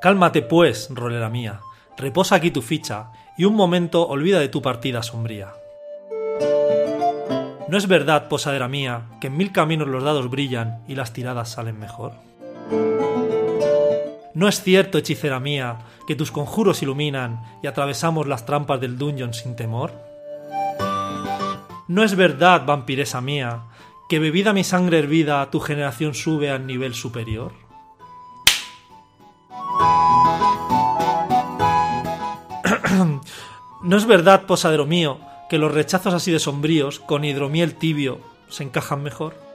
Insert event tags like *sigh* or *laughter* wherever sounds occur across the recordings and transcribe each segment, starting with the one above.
Cálmate pues, rolera mía, reposa aquí tu ficha y un momento olvida de tu partida sombría. ¿No es verdad, posadera mía, que en mil caminos los dados brillan y las tiradas salen mejor? ¿No es cierto, hechicera mía, que tus conjuros iluminan y atravesamos las trampas del dungeon sin temor? ¿No es verdad, vampiresa mía, que bebida mi sangre hervida tu generación sube al nivel superior? ¿No es verdad, posadero mío, que los rechazos así de sombríos, con hidromiel tibio, se encajan mejor?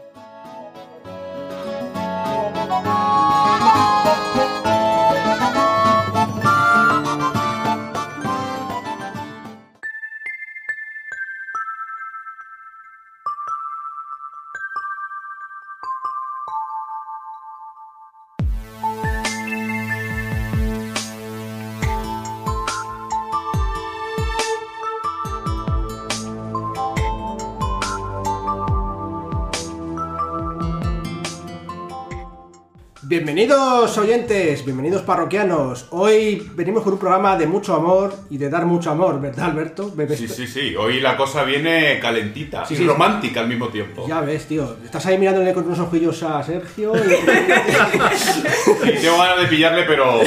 Bienvenidos oyentes, bienvenidos parroquianos. Hoy venimos con un programa de mucho amor y de dar mucho amor, ¿verdad, Alberto? Bebes- Sí, sí, sí. Hoy la cosa viene calentita Sí, y sí. romántica al mismo tiempo. Ya ves, tío. Estás ahí mirándole con unos ojillos a Sergio. y- *laughs* Y tengo ganas de pillarle, pero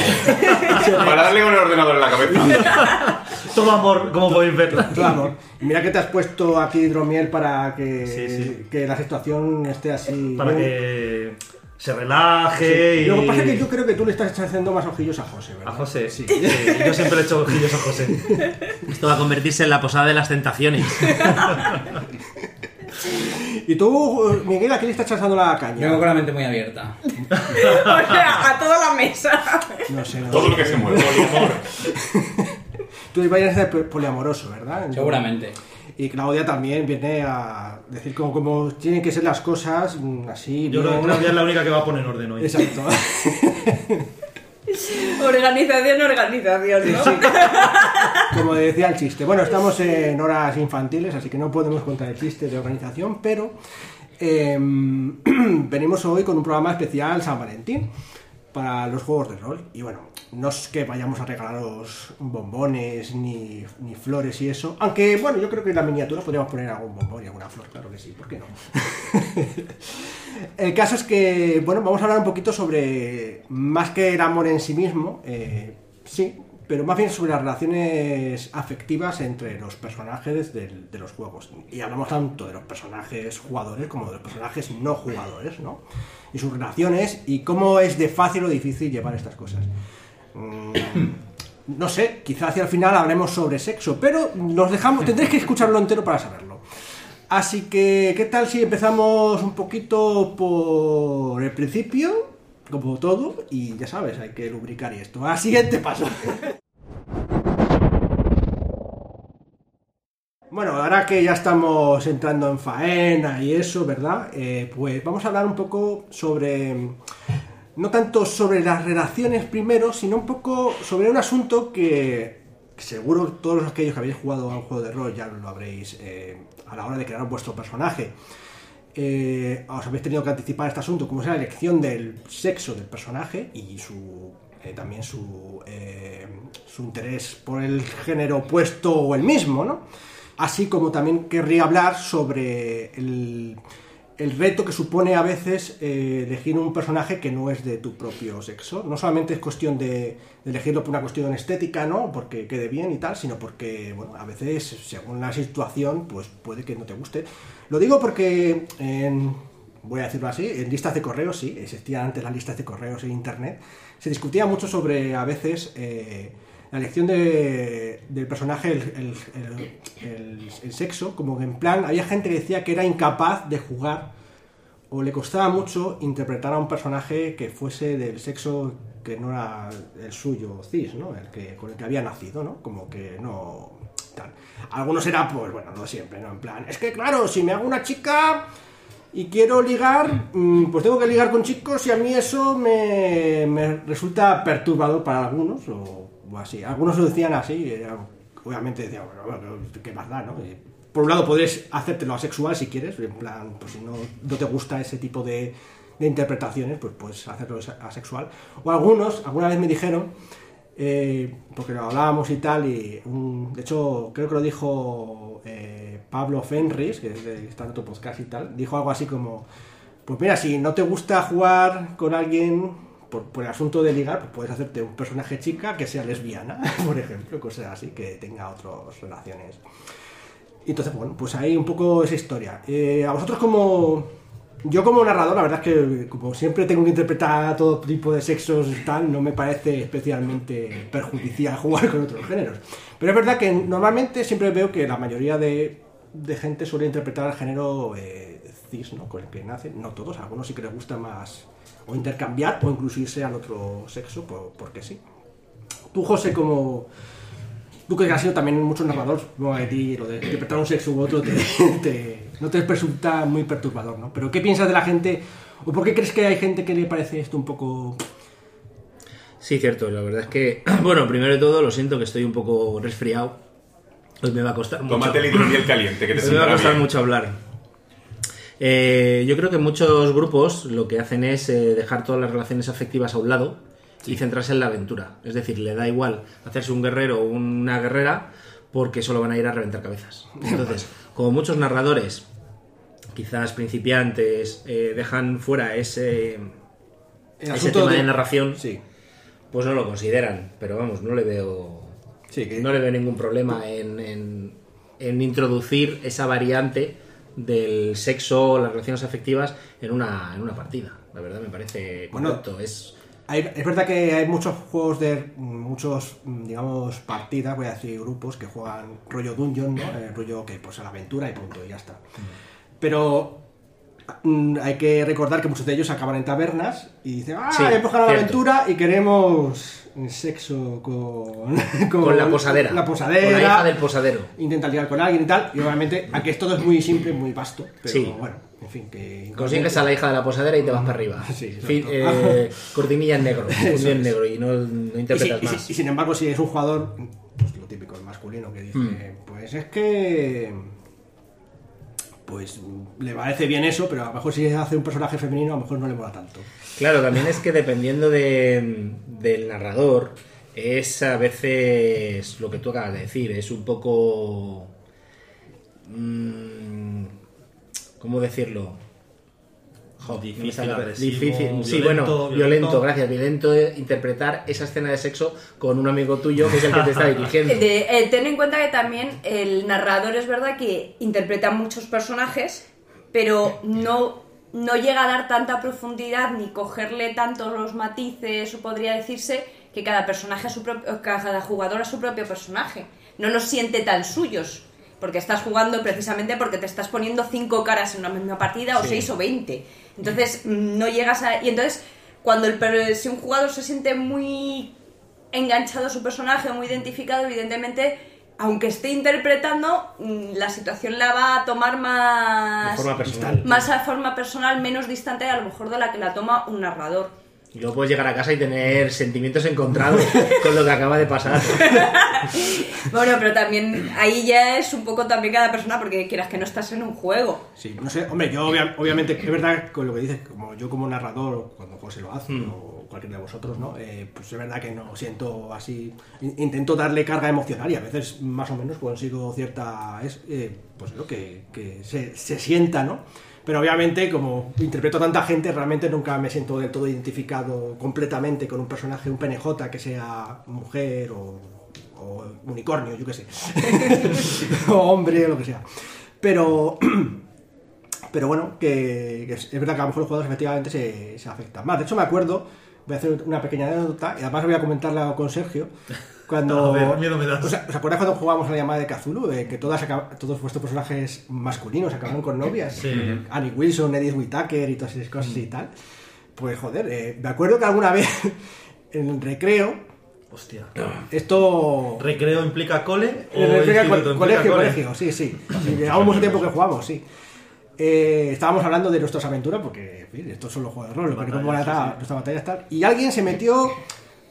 *laughs* para darle con el ordenador en la cabeza. *laughs* Toma amor, como podéis ver. Claro. Mira que te has puesto aquí hidromiel para que, Sí, sí. que la situación esté así. Para que se relaje y... Lo que pasa es que yo creo que tú le estás haciendo más ojillos a José, ¿verdad? A José, Sí. sí. Yo siempre le echo ojillos a José. *laughs* Esto va a convertirse en la posada de las tentaciones. *laughs* Y tú, Miguel, ¿a qué le estás echando la caña? Vengo con la mente muy abierta. O *laughs* sea, a toda la mesa. No sé, no Todo sé. lo que se mueve. Tú vayas a ser poliamoroso, ¿verdad? Seguramente. Y Claudia también viene a decir cómo, cómo tienen que ser las cosas, mm, así. Yo creo que Claudia es la única que va a poner orden hoy. Exacto. *laughs* Organización, organización, ¿no? Como decía el chiste. Bueno, estamos en horas infantiles, así que no podemos contar el chiste de organización, pero eh, *clears throat* venimos hoy con un programa especial San Valentín para los juegos de rol. Y bueno, no es que vayamos a regalaros bombones ni, ni flores y eso. Aunque, bueno, yo creo que en la miniatura podríamos poner algún bombón y alguna flor, claro que sí, ¿por qué no? *laughs* El caso es que, bueno, vamos a hablar un poquito sobre, más que el amor en sí mismo, eh, sí, pero más bien sobre las relaciones afectivas entre los personajes de los juegos. Y hablamos tanto de los personajes jugadores como de los personajes no jugadores, ¿no? Y sus relaciones y cómo es de fácil o difícil llevar estas cosas. Mm, *coughs* no sé, quizá hacia el final hablemos sobre sexo, pero nos dejamos, tendréis que escucharlo entero para saberlo. Así que, ¿qué tal si empezamos un poquito por el principio? Como todo, y ya sabes, hay que lubricar y esto. Al siguiente paso. *laughs* Bueno, ahora que ya estamos entrando en faena y eso, ¿verdad? Eh, pues vamos a hablar un poco sobre, no tanto sobre las relaciones primero, sino un poco sobre un asunto que seguro todos aquellos que habéis jugado a un juego de rol ya lo habréis eh, a la hora de crear vuestro personaje. Eh, os habéis tenido que anticipar este asunto, como es la elección del sexo del personaje y su eh, también su, eh, su interés por el género opuesto o el mismo, ¿no? Así como también querría hablar sobre el, el reto que supone a veces eh, elegir un personaje que no es de tu propio sexo. No solamente es cuestión de, de elegirlo por una cuestión estética, ¿no? Porque quede bien y tal, sino porque, bueno, a veces, según la situación, pues puede que no te guste. Lo digo porque en, voy a decirlo así, en listas de correos, sí, existían antes las listas de correos en internet, se discutía mucho sobre a veces eh, la elección de- del personaje, el, sexo, como que en plan, había gente que decía que era incapaz de jugar o le costaba mucho interpretar a un personaje que fuese del sexo que no era el suyo cis, ¿no? El que, con el que había nacido, ¿no? Como que no... Tal. Algunos era, pues bueno, no siempre, ¿no? En plan, es que claro, si me hago una chica y quiero ligar, mm, pues tengo que ligar con chicos y a mí eso me, me resulta perturbador para algunos o, o así. Algunos lo decían así, obviamente decían, bueno, bueno, qué más da, ¿no? Eh, por un lado podrías hacértelo asexual si quieres, en plan, pues si no, no te gusta ese tipo de, interpretaciones, pues puedes hacerlo asexual. O algunos, alguna vez me dijeron, eh, porque lo hablábamos y tal, y un- de hecho creo que lo dijo eh, Pablo Fenris, que es de- otro podcast y tal, dijo algo así como, pues mira, si no te gusta jugar con alguien por, el asunto de ligar, pues puedes hacerte un personaje chica que sea lesbiana, *laughs* por ejemplo, cosas así, que tenga otras relaciones. Entonces, bueno, pues ahí un poco esa historia. Eh, a vosotros como... Yo como narrador, la verdad es que como siempre tengo que interpretar todo tipo de sexos y tal, no me parece especialmente perjudicial *laughs* jugar con otros géneros. Pero es verdad que normalmente siempre veo que la mayoría de, de gente suele interpretar el género eh, cis, ¿no? Con el que nace. No todos, a algunos sí que les gusta más o intercambiar o incluso irse al otro sexo, por- porque sí. Tú, José, como... Tú que has sido también mucho narrador, supongo que a ti lo de interpretar un sexo u otro te, *laughs* te- no te resulta muy perturbador, ¿no? Pero ¿qué piensas de la gente? ¿O por qué crees que hay gente que le parece esto un poco... Sí, cierto, la verdad es que, *clears throat* bueno, primero de todo, lo siento que estoy un poco resfriado. Hoy me va a costar mucho. Tómate el hidromiel caliente, que te *laughs* Hoy me va a costar bien. mucho hablar. Eh, yo creo que muchos grupos lo que hacen es eh, dejar todas las relaciones afectivas a un lado y centrarse en la aventura. Es decir, le da igual hacerse un guerrero o una guerrera porque solo van a ir a reventar cabezas. *laughs* Entonces, como muchos narradores, quizás principiantes, eh, dejan fuera ese, ese tema de narración, Sí, pues no lo consideran. Pero vamos, no le veo, sí, que... no le veo ningún problema en, en- en introducir esa variante del sexo, las relaciones afectivas en una, en una partida. La verdad me parece Bueno, correcto. Es, Hay- es verdad que hay muchos juegos de muchos digamos partidas voy a decir grupos que juegan rollo dungeon no Eh, rollo que pues a la aventura y punto y ya está pero mm, hay que recordar que muchos de ellos acaban en tabernas y dicen ah Sí, hemos ganado la aventura y queremos sexo con *laughs* con la posadera. la posadera Con la hija del posadero. intentan ligar con alguien y tal y obviamente aquí esto es muy simple muy vasto pero Sí. bueno en fin que Consigues a la hija de la posadera y te vas para arriba. *laughs* Sí. Fin- eh, cortinilla en negro, *laughs* en es. negro y no, no Y, si- interpretas y si- más. y sin embargo, si es un jugador, pues lo típico, el masculino, que dice, Hmm. pues es que. Pues le parece bien eso, pero a lo mejor si hace un personaje femenino, a lo mejor no le mola tanto. Claro, también es que dependiendo de- del narrador, es a veces lo que tú acabas de decir, es un poco... mm, ¿Cómo decirlo? Jo, Difícil, agresivo, difícil, sí, violento, bueno, violento, violento. gracias, violento eh, interpretar esa escena de sexo con un amigo tuyo que es el que te está *laughs* dirigiendo. De- eh, ten en cuenta que también el narrador es verdad que interpreta muchos personajes, pero no, no llega a dar tanta profundidad ni cogerle tanto los matices, o podría decirse que cada personaje a su propio, cada jugador a su propio personaje. No los siente tan suyos. Porque estás jugando precisamente porque te estás poniendo cinco caras en una misma partida, o Sí. seis o veinte. Entonces, mm, no llegas a. Y entonces, cuando el, si un jugador se siente muy enganchado a su personaje, muy identificado, evidentemente, aunque esté interpretando, mm, la situación la va a tomar De más, forma personal. más a forma personal, menos distante a lo mejor de la que la toma un narrador. Y luego puedes llegar a casa y tener sentimientos encontrados *laughs* con lo que acaba de pasar. *laughs* Bueno, pero también ahí ya es un poco también cada persona, porque quieras que no estás en un juego. Sí, no sé, hombre, yo obvia- obviamente, es verdad con lo que dices, como yo como narrador, cuando José lo hace, Hmm. o cualquiera de vosotros, ¿no? Eh, pues es verdad que no siento así, in- intento darle carga emocional y a veces más o menos consigo cierta, es, eh, pues lo que, que se, se sienta, ¿no? Pero obviamente, como interpreto a tanta gente, realmente nunca me siento del todo identificado completamente con un personaje, un PNJ que sea mujer o, unicornio, yo qué sé. *laughs* o hombre, o lo que sea. Pero *clears throat* pero bueno, que, es verdad que a lo mejor los jugadores efectivamente se, se afectan más. De hecho, me acuerdo, voy a hacer una pequeña anécdota, y además voy a comentarla con Sergio. Cuando, A ver, miedo me das. ¿Os, acordáis cuando jugábamos a la llamada de? De que todas todos vuestros personajes masculinos acabaron con novias. Sí. Annie Wilson, Edith Whittaker y todas esas cosas y tal. Pues joder, eh, me acuerdo que alguna vez *laughs* en el recreo, Hostia. esto... ¿Recreo implica cole? o recreo, co- implica colegio, cole? colegio, sí, sí. Llevamos mucho tiempo que jugamos, sí. Eh, estábamos hablando de nuestras aventuras, porque en fin, estos son los juegos de rol, lo que sí. nuestra batalla tal. Y alguien se metió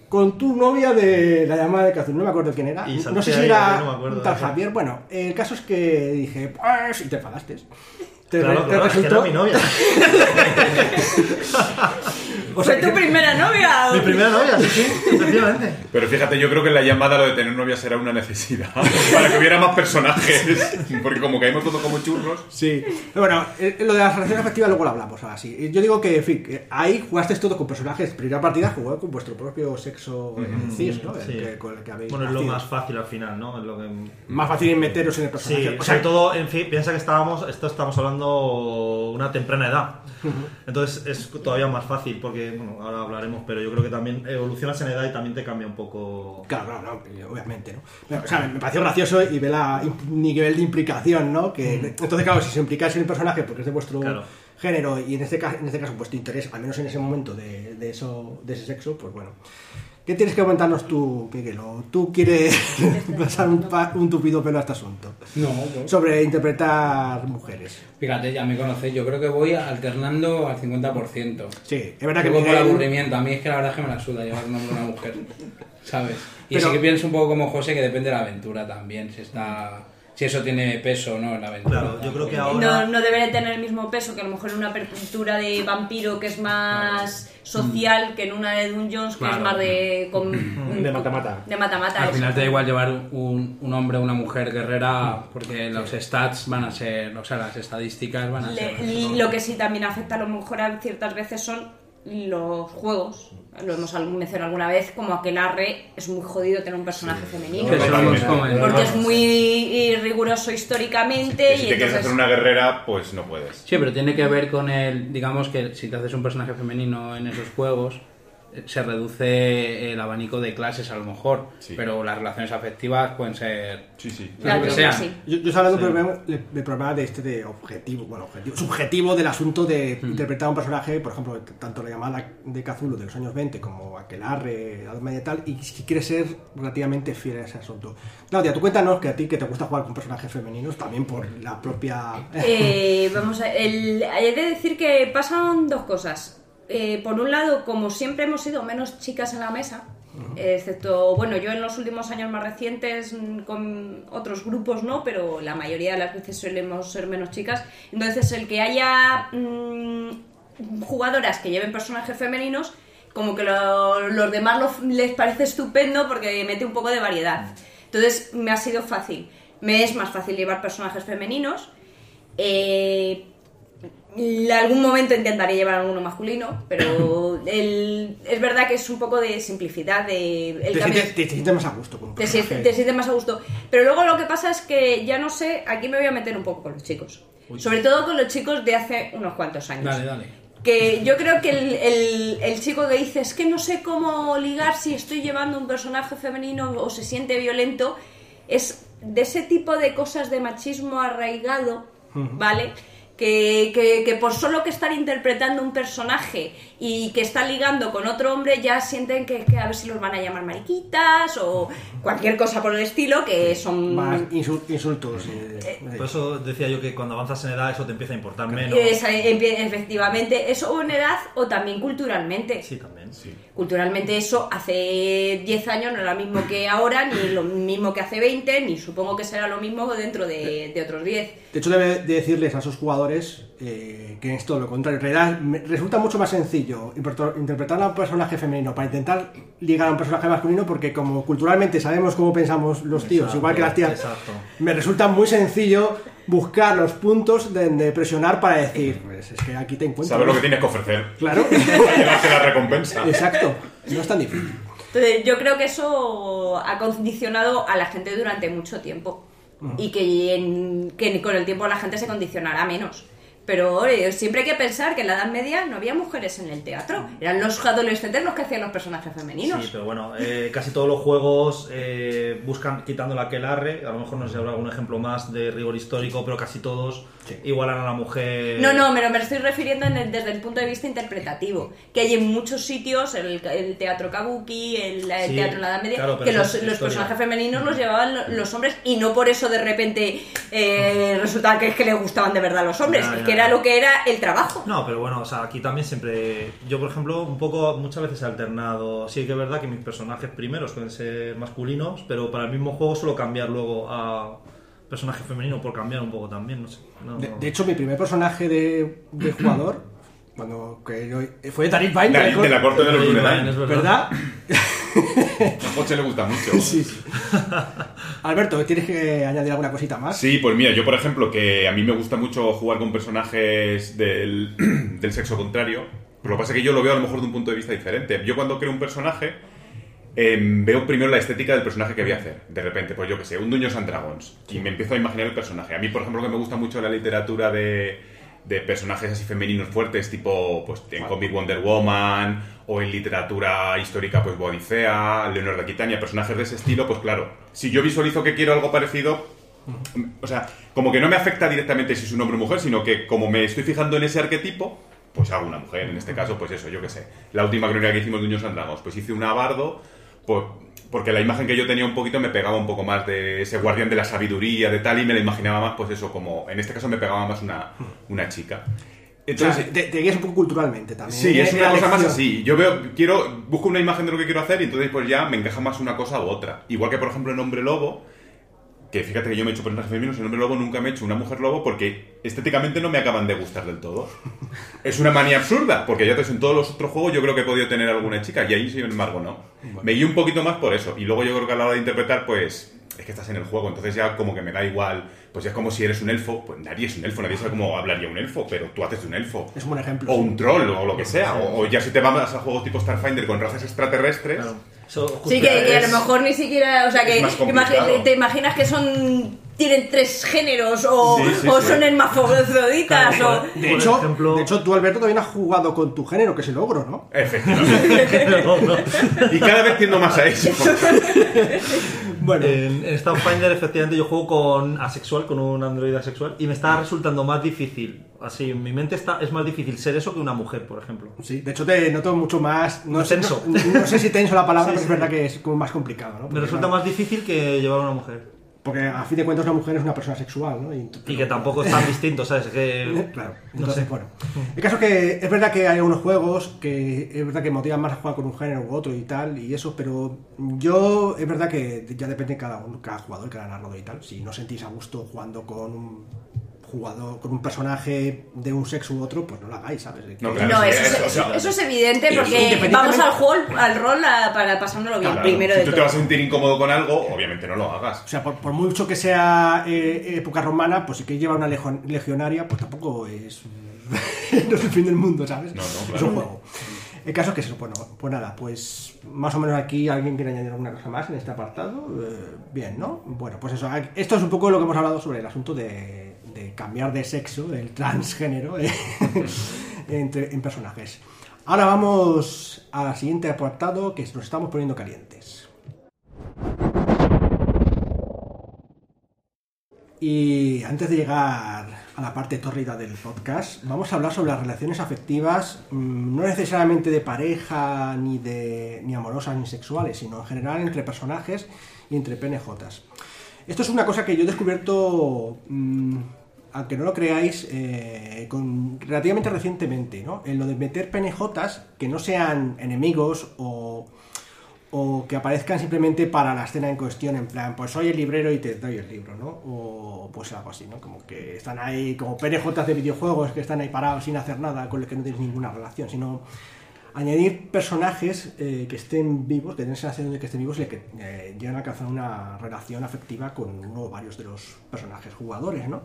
con tu novia de la llamada de Cthulhu, no me acuerdo quién era. No sé si era no un tal. Javier. Bueno, el caso es que dije, pues, y te enfadaste. ¿Te, Claro, te claro, es que era mi novia. *laughs* *laughs* O sea, ¿Fue tu primera novia? mi primera novia, sí, sí, efectivamente. Pero fíjate, yo creo que en la llamada lo de tener novia será una necesidad. *laughs* Para que hubiera más personajes. Porque como caímos todos como churros. Sí. Pero bueno, eh, lo de las relaciones afectivas luego lo hablamos ahora sí. Yo digo que, en fin, ahí jugaste todo con personajes. Primera partida jugó con vuestro propio sexo eh, cis, ¿no? El Sí. que- con el que habéis Bueno, es lo más fácil al final, ¿no? Es lo que... Más fácil es meteros en el personaje. Sí, O sea, todo, en fin, piensa que estábamos, esto estamos hablando una temprana edad. Entonces es todavía más fácil, porque, bueno, ahora hablaremos, pero yo creo que también evolucionas en edad y también te cambia un poco. Claro, claro, eh, obviamente, ¿no? Pero, O sea, me pareció gracioso y ve la nivel de implicación, ¿no? Que, Entonces, claro, si se implicáis en el personaje porque es de vuestro Claro. género y en este, caso, en este caso vuestro interés, al menos en ese momento de, de eso, de ese sexo, pues bueno. ¿Qué tienes que comentarnos tú, Miguel? ¿O tú quieres *laughs* pasar un, pa- un tupido pelo a este asunto? No, pues, Sobre interpretar mujeres. fíjate, ya me conocéis. Yo creo que voy alternando al 50%. Sí, es verdad que Un poco por Miguel- aburrimiento. A mí es que la verdad es que me la suda llevar un hombre a una mujer. ¿Sabes? Y Pero- sí que pienso un poco como José que depende de la aventura también. Si está. Si eso tiene peso o no en la aventura. Claro, yo creo que No, ahora. no debería tener el mismo peso que a lo mejor en una apertura de vampiro que es más social que en una de Dungeons que es más de... con- De mata-mata. De mata-mata. Al final te da igual llevar un, un hombre o una mujer guerrera porque los stats van a ser, o sea, las estadísticas van a ser. Le- lo que sí también afecta a lo mejor a ciertas veces son los juegos. Lo hemos mencionado alguna vez, como aquelarre es muy jodido tener un personaje femenino. Porque es muy riguroso históricamente Que si y te quieres hacer una guerrera, pues no puedes. Sí, pero tiene que ver con el, digamos que si te haces un personaje femenino en esos juegos, se reduce el abanico de clases a lo mejor, Sí. pero las relaciones afectivas pueden ser Sí, sí. Claro, lo que que sea. sí. Yo, yo estaba hablando del problema, del problema de este de objetivo, bueno, objetivo, subjetivo del asunto de interpretar a un personaje, por ejemplo, tanto la llamada de Cthulhu de los años 20 como Aquelarre, Media y tal, y si quieres ser relativamente fiel a ese asunto. Claudia, tú cuéntanos que a ti que te gusta jugar con personajes femeninos, también por la propia... Eh, vamos a el, hay de decir que pasan dos cosas. Eh, por un lado, como siempre hemos sido menos chicas en la mesa, excepto, bueno, yo en los últimos años más recientes mm, con otros grupos no, pero la mayoría de las veces solemos ser menos chicas. Entonces, el que haya mm, jugadoras que lleven personajes femeninos, como que lo- los demás lo- les parece estupendo porque mete un poco de variedad. Entonces, me ha sido fácil. Me es más fácil llevar personajes femeninos. Eh, algún momento intentaré llevar alguno masculino, pero el- es verdad que es un poco de simplicidad, de el te, sientes, te sientes más a gusto con un te, te sientes más a gusto. Pero luego lo que pasa es que ya no sé, aquí me voy a meter un poco con los chicos. Sobre todo con los chicos de hace unos cuantos años. Dale, dale. Que yo creo que el, el- el chico que dice es que no sé cómo ligar si estoy llevando un personaje femenino o se siente violento, es de ese tipo de cosas de machismo arraigado, ¿vale? Que, que- que por solo que estar interpretando un personaje y que está ligando con otro hombre ya sienten que, que a ver si los van a llamar mariquitas o cualquier cosa por el estilo que son... Más insul- insultos. eh, eh, Por eso decía yo que cuando avanzas en edad eso te empieza a importar menos. Esa- empie- efectivamente, eso o en edad o también culturalmente. Sí, también. Sí. Culturalmente eso hace 10 años no era lo mismo que ahora, ni lo mismo que hace 20, ni supongo que será lo mismo dentro de, de otros 10. De hecho, debe de decirles a esos jugadores eh, que es todo lo contrario. En realidad, resulta mucho más sencillo interpretar interpretar a un personaje femenino para intentar ligar a un personaje masculino, porque como culturalmente sabemos cómo pensamos los tíos, Exacto, igual que las tías, exacto. me resulta muy sencillo buscar los puntos de, de presionar para decir, pues es que aquí te encuentro. Sabes lo que tienes que ofrecer. Claro, *laughs* Para llevarte la recompensa. exacto. No es tan difícil. Entonces, yo creo que eso ha condicionado a la gente durante mucho tiempo. Y que, en- que con el tiempo la gente se condicionará menos. Pero siempre hay que pensar que en la Edad Media no había mujeres en el teatro. Eran los adolescentes los que hacían los personajes femeninos. Sí, pero bueno, eh, casi todos los juegos eh, buscan quitando la aquelarre. A lo mejor no sé si habrá algún ejemplo más de rigor histórico, pero casi todos igualan a la mujer. No, no, pero me estoy refiriendo en el- desde el punto de vista interpretativo. Que hay en muchos sitios, el, el teatro kabuki, el, el Sí, teatro en la Edad Media, claro, que los, los personajes femeninos los llevaban lo- los hombres y no por eso de repente eh, resultaba que es que les gustaban de verdad los hombres, que era lo que era el trabajo. No, pero bueno, o sea, aquí también siempre. Yo, por ejemplo, un poco, muchas veces he alternado. Sí que es verdad que mis personajes primeros pueden ser masculinos, pero para el mismo juego suelo cambiar luego a, personaje femenino por cambiar un poco también, no sé. No- De, de hecho, mi primer personaje de, de jugador, cuando que yo, fue Tarik Vine, La- ¿te de la corte de los es ¿verdad? A José le gusta mucho. *laughs* Sí, sí. *laughs* Alberto, ¿tienes que añadir alguna cosita más? Sí, pues mira, yo por ejemplo, que a mí me gusta mucho jugar con personajes del, *clears throat* del sexo contrario, pero lo que pasa es que yo lo veo a lo mejor de un punto de vista diferente. Yo cuando creo un personaje, em, veo primero la estética del personaje que voy a hacer. De repente, pues yo que sé, un Dungeons and Dragons, y me empiezo a imaginar el personaje. A mí, por ejemplo, que me gusta mucho la literatura de, de personajes así femeninos fuertes, tipo pues en cómic Wonder Woman, o en literatura histórica, pues Bodicea, Leonor de Aquitania, personajes de ese estilo, pues claro, si yo visualizo que quiero algo parecido, o sea, como que no me afecta directamente si es un hombre o mujer, sino que como me estoy fijando en ese arquetipo, pues hago una mujer. En este caso, pues eso, yo qué sé. La última crónica que hicimos de Dungeons and Dragons, pues hice una bardo, porque la imagen que yo tenía un poquito me pegaba un poco más de ese guardián de la sabiduría, de tal, y me la imaginaba más, pues eso, como en este caso me pegaba más una, una chica. O sea, Entonces, te, te guías un poco culturalmente también. Sí, ¿eh? es una cosa más así. Yo veo, quiero, busco una imagen de lo que quiero hacer y entonces pues ya me encaja más una cosa u otra. Igual que por ejemplo en Hombre Lobo, que fíjate que yo me he hecho personajes femeninos, en Hombre Lobo nunca me he hecho una mujer lobo porque estéticamente no me acaban de gustar del todo. Es una manía absurda, porque ya te en todos los otros juegos yo creo que he podido tener alguna chica y ahí sin embargo no. Me guío un poquito más por eso. Y luego yo creo que a la hora de interpretar pues es que estás en el juego, entonces ya como que me da igual, pues ya es como si eres un elfo, pues nadie es un elfo, nadie sabe cómo hablaría un elfo, pero tú haces de un elfo. Es un buen ejemplo. O un troll o lo que sea. O, o ya si te vas a juegos tipo Starfinder con razas extraterrestres. Claro. Eso Sí, que, que a lo mejor ni siquiera, o sea, que te imaginas que son tienen tres géneros o, Sí, sí, o sí. son hermafroditas Claro, o... De hecho, ejemplo- de hecho, tú, Alberto, también has jugado con tu género, que es el ogro, ¿no? Efectivamente. No, *laughs* no. *laughs* y cada vez tiendo más a eso. *laughs* Bueno, En, en Starfinder, efectivamente, yo juego con asexual, con un androide asexual, y me está resultando más difícil. Así, en mi mente está, es más difícil ser eso que una mujer, por ejemplo. sí, de hecho te noto mucho más... No, sé, Tenso. No, no sé si tenso la palabra, *laughs* Sí, pero es verdad que es como más complicado, ¿no? Me resulta claro, más difícil que llevar a una mujer. Porque a fin de cuentas una mujer es una persona sexual, ¿no? Y, Y que tampoco es tan distinto, ¿sabes? Que, *laughs* Claro, no entonces, sé. bueno. El caso es que es verdad que hay algunos juegos que es verdad que motivan más a jugar con un género u otro y tal, y eso, pero yo es verdad que ya depende de cada, cada jugador, cada narrador y tal. Si no sentís a gusto jugando con un jugador, con un personaje de un sexo u otro, pues no lo hagáis, ¿sabes? No, claro. No, sí, eso, es, o sea, eso es evidente porque vamos al rol, al rol a- para pasándolo bien, Claro, primero si de tú te vas a sentir incómodo con algo, obviamente no lo hagas. O sea, por, por mucho que sea eh, época romana, pues si que lleva una legion- legionaria, pues tampoco es. *laughs* no es el fin del mundo, ¿sabes? No, no, Es claro. un juego. El caso es que eso, bueno, pues nada, pues más o menos aquí alguien quiere añadir alguna cosa más en este apartado. Eh, bien, ¿no? Bueno, pues eso, esto es un poco lo que hemos hablado sobre el asunto de, de cambiar de sexo, el transgénero, eh, *laughs* entre, en personajes. Ahora vamos al siguiente apartado que nos estamos poniendo calientes. Y antes de llegar a la parte tórrida del podcast, vamos a hablar sobre las relaciones afectivas, mm, no necesariamente de pareja, ni de ni amorosas, ni sexuales, sino en general entre personajes y entre PNJs. Esto es una cosa que yo he descubierto, mm, aunque no lo creáis, eh, relativamente recientemente, ¿no? En lo de meter PNJs que no sean enemigos o o que aparezcan simplemente para la escena en cuestión, en plan, pues soy el librero y te doy el libro, ¿no? O pues algo así, ¿no? Como que están ahí como PNJs de videojuegos que están ahí parados sin hacer nada, con los que no tienes ninguna relación, sino añadir personajes eh, que estén vivos, que den la sensación de que estén vivos y que eh, llegan a alcanzar una relación afectiva con uno o varios de los personajes jugadores, ¿no?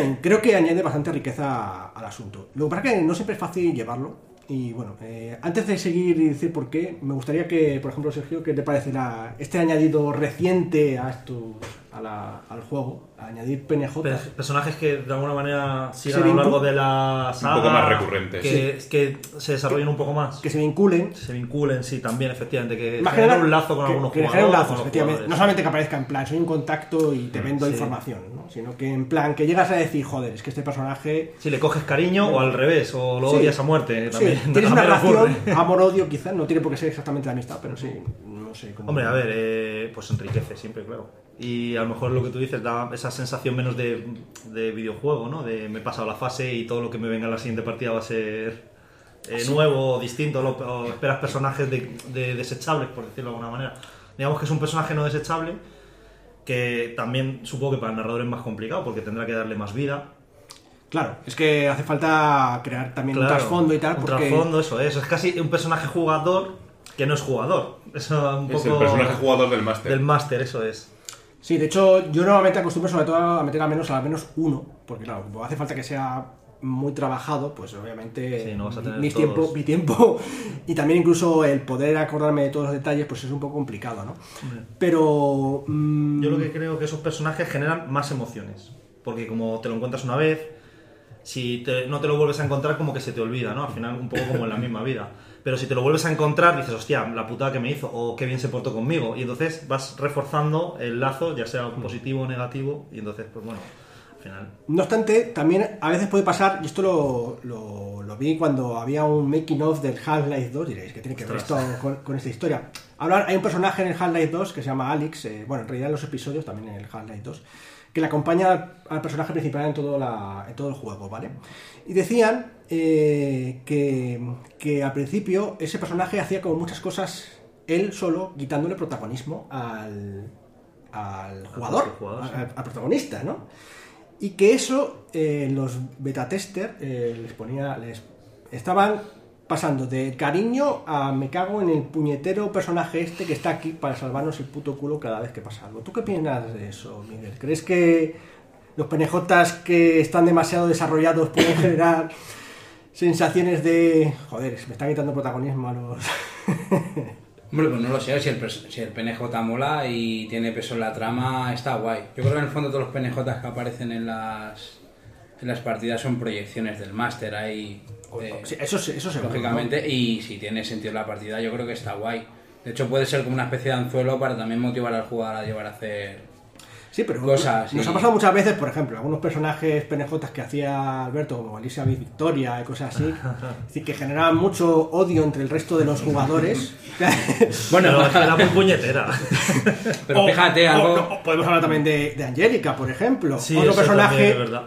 *clears throat* Creo que añade bastante riqueza al asunto. Lo que pasa es que no siempre es fácil llevarlo. Y bueno, eh, antes de seguir y decir por qué, me gustaría que, por ejemplo, Sergio, ¿qué te parece la- este añadido reciente a esto, a la- al juego? Añadir PNJ. Pe- personajes que de alguna manera sigan a lo largo de la saga. poco más recurrentes. Que, que se desarrollen un poco más. que se vinculen. se vinculen, sí, también, efectivamente. Que generen un lazo con que- algunos que jugadores. un lazo, efectivamente. jugadores. No solamente que aparezca en plan, soy un contacto y te vendo sí. información, ¿no? Sino que en plan, que llegas a decir, joder, es que este personaje Si le coges cariño o al revés, o lo Sí. odias a muerte. Sí, También, *laughs* tienes una también relación amor-odio, quizás, no tiene por qué ser exactamente de amistad, pero sí, no sé cómo. Hombre, a ver, eh, pues enriquece siempre, claro. Y a lo mejor lo que tú dices da esa sensación menos de, de videojuego, ¿no? De me he pasado la fase y todo lo que me venga en la siguiente partida va a ser eh, nuevo o distinto. lo- o esperas personajes de, de desechables, por decirlo de alguna manera. Digamos que es un personaje no desechable que también supongo que para el narrador es más complicado porque tendrá que darle más vida. Claro, es que hace falta crear también un Claro, trasfondo y tal, Un porque... trasfondo, eso es. Es casi un personaje jugador que no es jugador. Eso un Es poco... el personaje jugador del máster. Del máster, eso es. Sí, de hecho, yo normalmente acostumbro sobre todo a meter al menos al menos uno, porque claro, como hace falta que sea muy trabajado, pues obviamente Sí, no vas a tener mi, todos. tiempo, mi tiempo *laughs* y también incluso el poder acordarme de todos los detalles, pues es un poco complicado, ¿no? Pero mm, Yo lo que creo que esos personajes generan más emociones. Porque como te lo encuentras una vez, si te- no te lo vuelves a encontrar, como que se te olvida, ¿no? Al final, un poco como en la misma vida. Pero si te lo vuelves a encontrar, dices, hostia, la putada que me hizo, o qué bien se portó conmigo. Y entonces vas reforzando el lazo, ya sea positivo o negativo, y entonces, pues bueno, al final. No obstante, también a veces puede pasar, y esto lo, lo- lo vi cuando había un making of del Half-Life 2, diréis que tiene que ver esto con, con esta historia. Ahora hay un personaje en el Half-Life 2 que se llama Alex, eh, bueno, en realidad en los episodios, también en el Half-Life 2, que le acompaña al, personaje principal en todo, la- en todo el juego, ¿vale? Y decían eh, que, que al principio ese personaje hacía como muchas cosas él solo, quitándole protagonismo al, al jugador, propio jugador, sí. al- al protagonista, ¿no? Y que eso, eh, los beta tester eh, les ponía. les estaban pasando de cariño a me cago en el puñetero personaje este que está aquí para salvarnos el puto culo cada vez que pasa algo. ¿Tú qué piensas de eso, Miguel? ¿Crees que los penejotas que están demasiado desarrollados pueden generar *laughs* sensaciones de. Joder, me están quitando protagonismo a los. *laughs* Hombre, pues no lo sé, si el, si el PNJ mola y tiene peso en la trama, está guay. Yo creo que en el fondo todos los PNJs que aparecen en las, en las partidas son proyecciones del máster ahí. De- Sí, eso, eso ¿no? lógicamente, y si tiene sentido la partida, yo creo que está guay. De hecho, puede ser como una especie de anzuelo para también motivar al jugador a llevar a hacer Sí, pero cosas, nos ha pasado muchas veces, por ejemplo, algunos personajes penejotas que hacía Alberto, como Elizabeth Victoria y cosas así, *laughs* decir, que generaban mucho odio entre el resto de los jugadores. *laughs* Bueno, Pero *laughs* era muy puñetera. pero O- fíjate, o- algo. no, podemos hablar también de, de Angélica, por ejemplo. Sí, Otro eso personaje. también es verdad.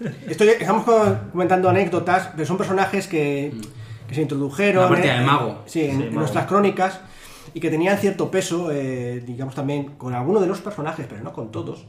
*laughs* Estoy, estamos co- comentando anécdotas, pero son personajes que, que se introdujeron Una partida eh, de mago. sí, en, Sí, en mago. nuestras crónicas y que tenían cierto peso, eh, digamos también con algunos de los personajes, pero no con todos.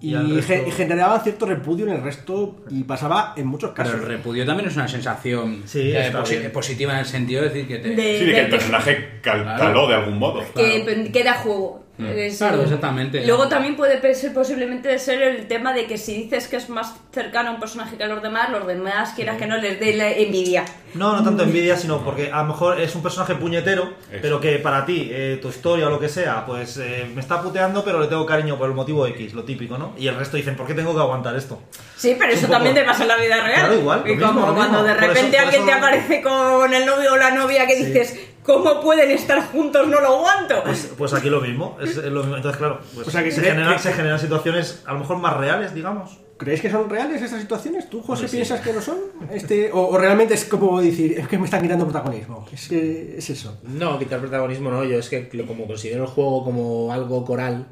Y, Y al resto- ge- y generaban cierto repudio en el resto y pasaba en muchos Pero casos. el repudio también es una sensación Sí, eh, está posi- bien. positiva en el sentido de decir que te. De- Sí, de que el personaje cal- Claro. caló de algún modo. que, que da juego. Mm. Es- Claro, exactamente. Luego también puede ser posiblemente ser el tema de que si dices que es más cercano a un personaje que a los demás, los demás quieras que no les dé la envidia. No, no tanto envidia, sino porque a lo mejor es un personaje puñetero, Eso. pero que para ti, eh, tu historia o lo que sea, pues eh, me está puteando, pero le tengo cariño por el motivo X, lo típico, ¿no? Y el resto dicen, ¿por qué tengo que aguantar esto? Sí, pero Es eso poco- también te pasa en la vida real. Claro, igual, Y como cuando mismo. de eso- repente alguien eso- te aparece con el novio o la novia que dices, ¿cómo pueden estar juntos? No lo aguanto. Pues, pues aquí lo mismo, es, lo mismo. Entonces, claro, pues O sea, que se, cree- generan, que- se generan situaciones a lo mejor más reales, digamos. ¿Creéis que son reales estas situaciones? ¿Tú, José, Hombre, sí. piensas que lo son? Este, o, o realmente es como decir, es que me están quitando protagonismo? Es, que es eso. No, quitar protagonismo no, yo es que lo- como considero el juego como algo coral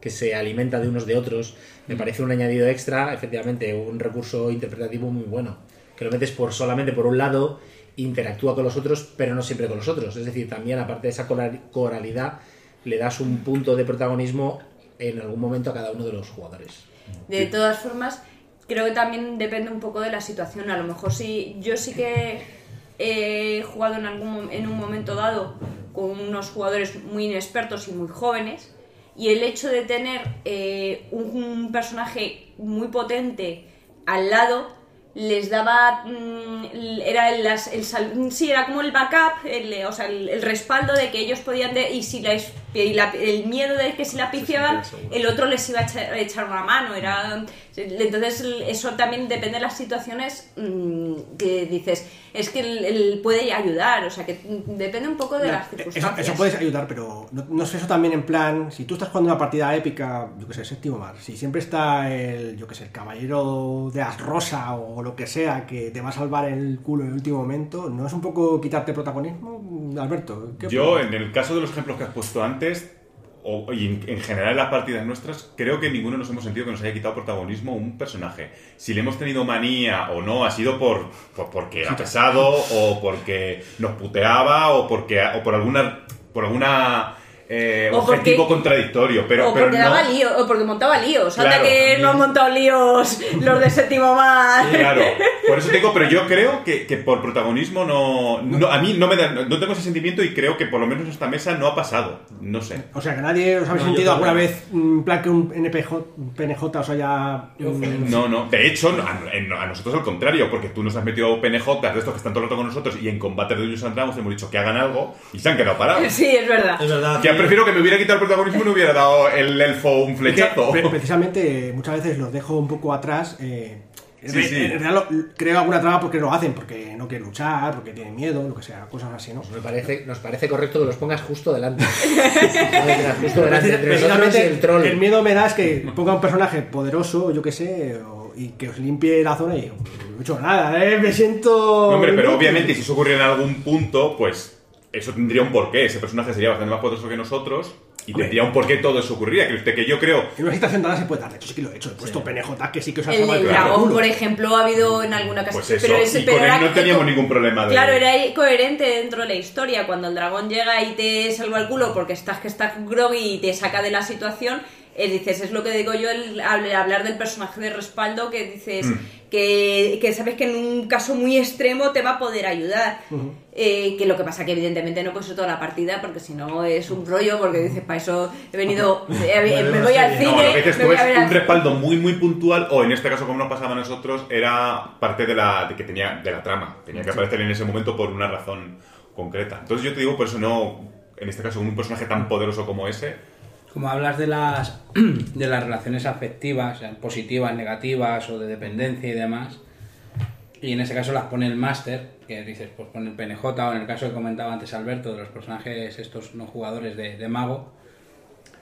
que se alimenta de unos de otros, me parece un añadido extra, efectivamente, un recurso interpretativo muy bueno. Que lo metes por solamente por un lado, interactúa con los otros, pero no siempre con los otros. Es decir, también aparte de esa coral- coralidad, le das un punto de protagonismo en algún momento a cada uno de los jugadores. De todas formas, creo que también depende un poco de la situación. A lo mejor sí, yo sí que he jugado en, algún, en un momento dado con unos jugadores muy inexpertos y muy jóvenes. Y el hecho de tener eh, un, un personaje muy potente al lado les daba mm, era el, el sal- sí era como el backup el, o sea el, el respaldo de que ellos podían de- y si les y la- el miedo de que si la piciaban el otro les iba a echar, a echar una mano era entonces eso también depende de las situaciones mm, que dices es que él, él puede ayudar o sea que depende un poco de las eso, circunstancias. eso puedes ayudar, pero no, no sé eso también en plan, si tú estás jugando una partida épica, yo que sé, séptimo mar, si siempre está el, yo que sé, el caballero de as rosa o lo que sea que te va a salvar el culo en el último momento, ¿no es un poco quitarte protagonismo? Alberto, ¿qué Yo, en el caso de los ejemplos que has puesto antes, o, y en, en general en las partidas nuestras, creo que ninguno nos hemos sentido que nos haya quitado protagonismo un personaje. Si le hemos tenido manía o no, ha sido por, por- porque era pesado, o porque nos puteaba, o porque o por alguna por alguna eh, O porque- objetivo contradictorio, pero, o pero porque no... daba lío, o porque montaba líos. Anda Claro, que también. no han montado líos los de séptimo más. Claro, por eso te digo, pero yo creo que, que por protagonismo no, no- A mí no me da. No tengo ese sentimiento y creo que por lo menos en esta mesa no ha pasado. No sé. O sea, que nadie os habéis No, sentido alguna vez en plan que un NPJ, un PNJ os haya... No, no. De hecho, a, a nosotros al contrario, porque tú nos has metido PNJ de estos que están todo el rato con nosotros y en combate de Dungeons and Dragons hemos dicho que hagan algo y se han quedado parados. Sí, es verdad. Es verdad. Ya prefiero que me hubiera quitado el protagonismo y no hubiera dado el elfo un que flechazo. pre- precisamente muchas veces los dejo un poco atrás. eh, en Sí, re- sí. En realidad lo- creo alguna trama porque lo hacen, porque no quieren luchar, porque tienen miedo, lo que sea, cosas así, ¿no? Me parece, nos parece correcto que los pongas justo delante. *laughs* justo delante entre nosotros y Precisamente el troll. el miedo me da es que ponga un personaje poderoso, yo que sé, o- y que os limpie la zona y no he hecho nada, ¿eh? Me siento... No, hombre, pero obviamente si eso ocurriera en algún punto, pues eso tendría un porqué. Ese personaje sería bastante más poderoso que nosotros y Hombre. tendría un porqué todo eso ocurriría. Que, usted- que yo creo En una situación dada se puede dar, de hecho sí que lo he hecho, he puesto PNJ que sí que os ha El claro. dragón, por ejemplo, ha habido en alguna ocasión. Pues eso, pero ese- y pero con él no teníamos ningún problema de- Claro, era coherente dentro de la historia. Cuando el dragón llega y te salva el culo porque estás que estás groggy y te saca de la situación, eh, dices, es lo que digo yo, el, al hablar del personaje de respaldo, que dices Mm. que, que sabes que en un caso muy extremo te va a poder ayudar. Eh, que lo que pasa que evidentemente no puedes toda la partida porque si no es un rollo, porque dices, para eso he venido, eh, *laughs* me voy al serie. No, cine, lo que dices tú es un al- respaldo muy muy puntual o en este caso como nos pasaba a nosotros era parte de la de que tenía de la trama, tenía que aparecer en ese momento por una razón concreta. Entonces yo te digo por eso no en este caso un personaje tan poderoso como ese, Como hablas de las, *clears throat* de las relaciones afectivas, sean positivas, negativas o de dependencia y demás, y en ese caso las pone el máster, que dices, pues pone el PNJ, o en el caso que comentaba antes Alberto, de los personajes estos no jugadores de, de mago,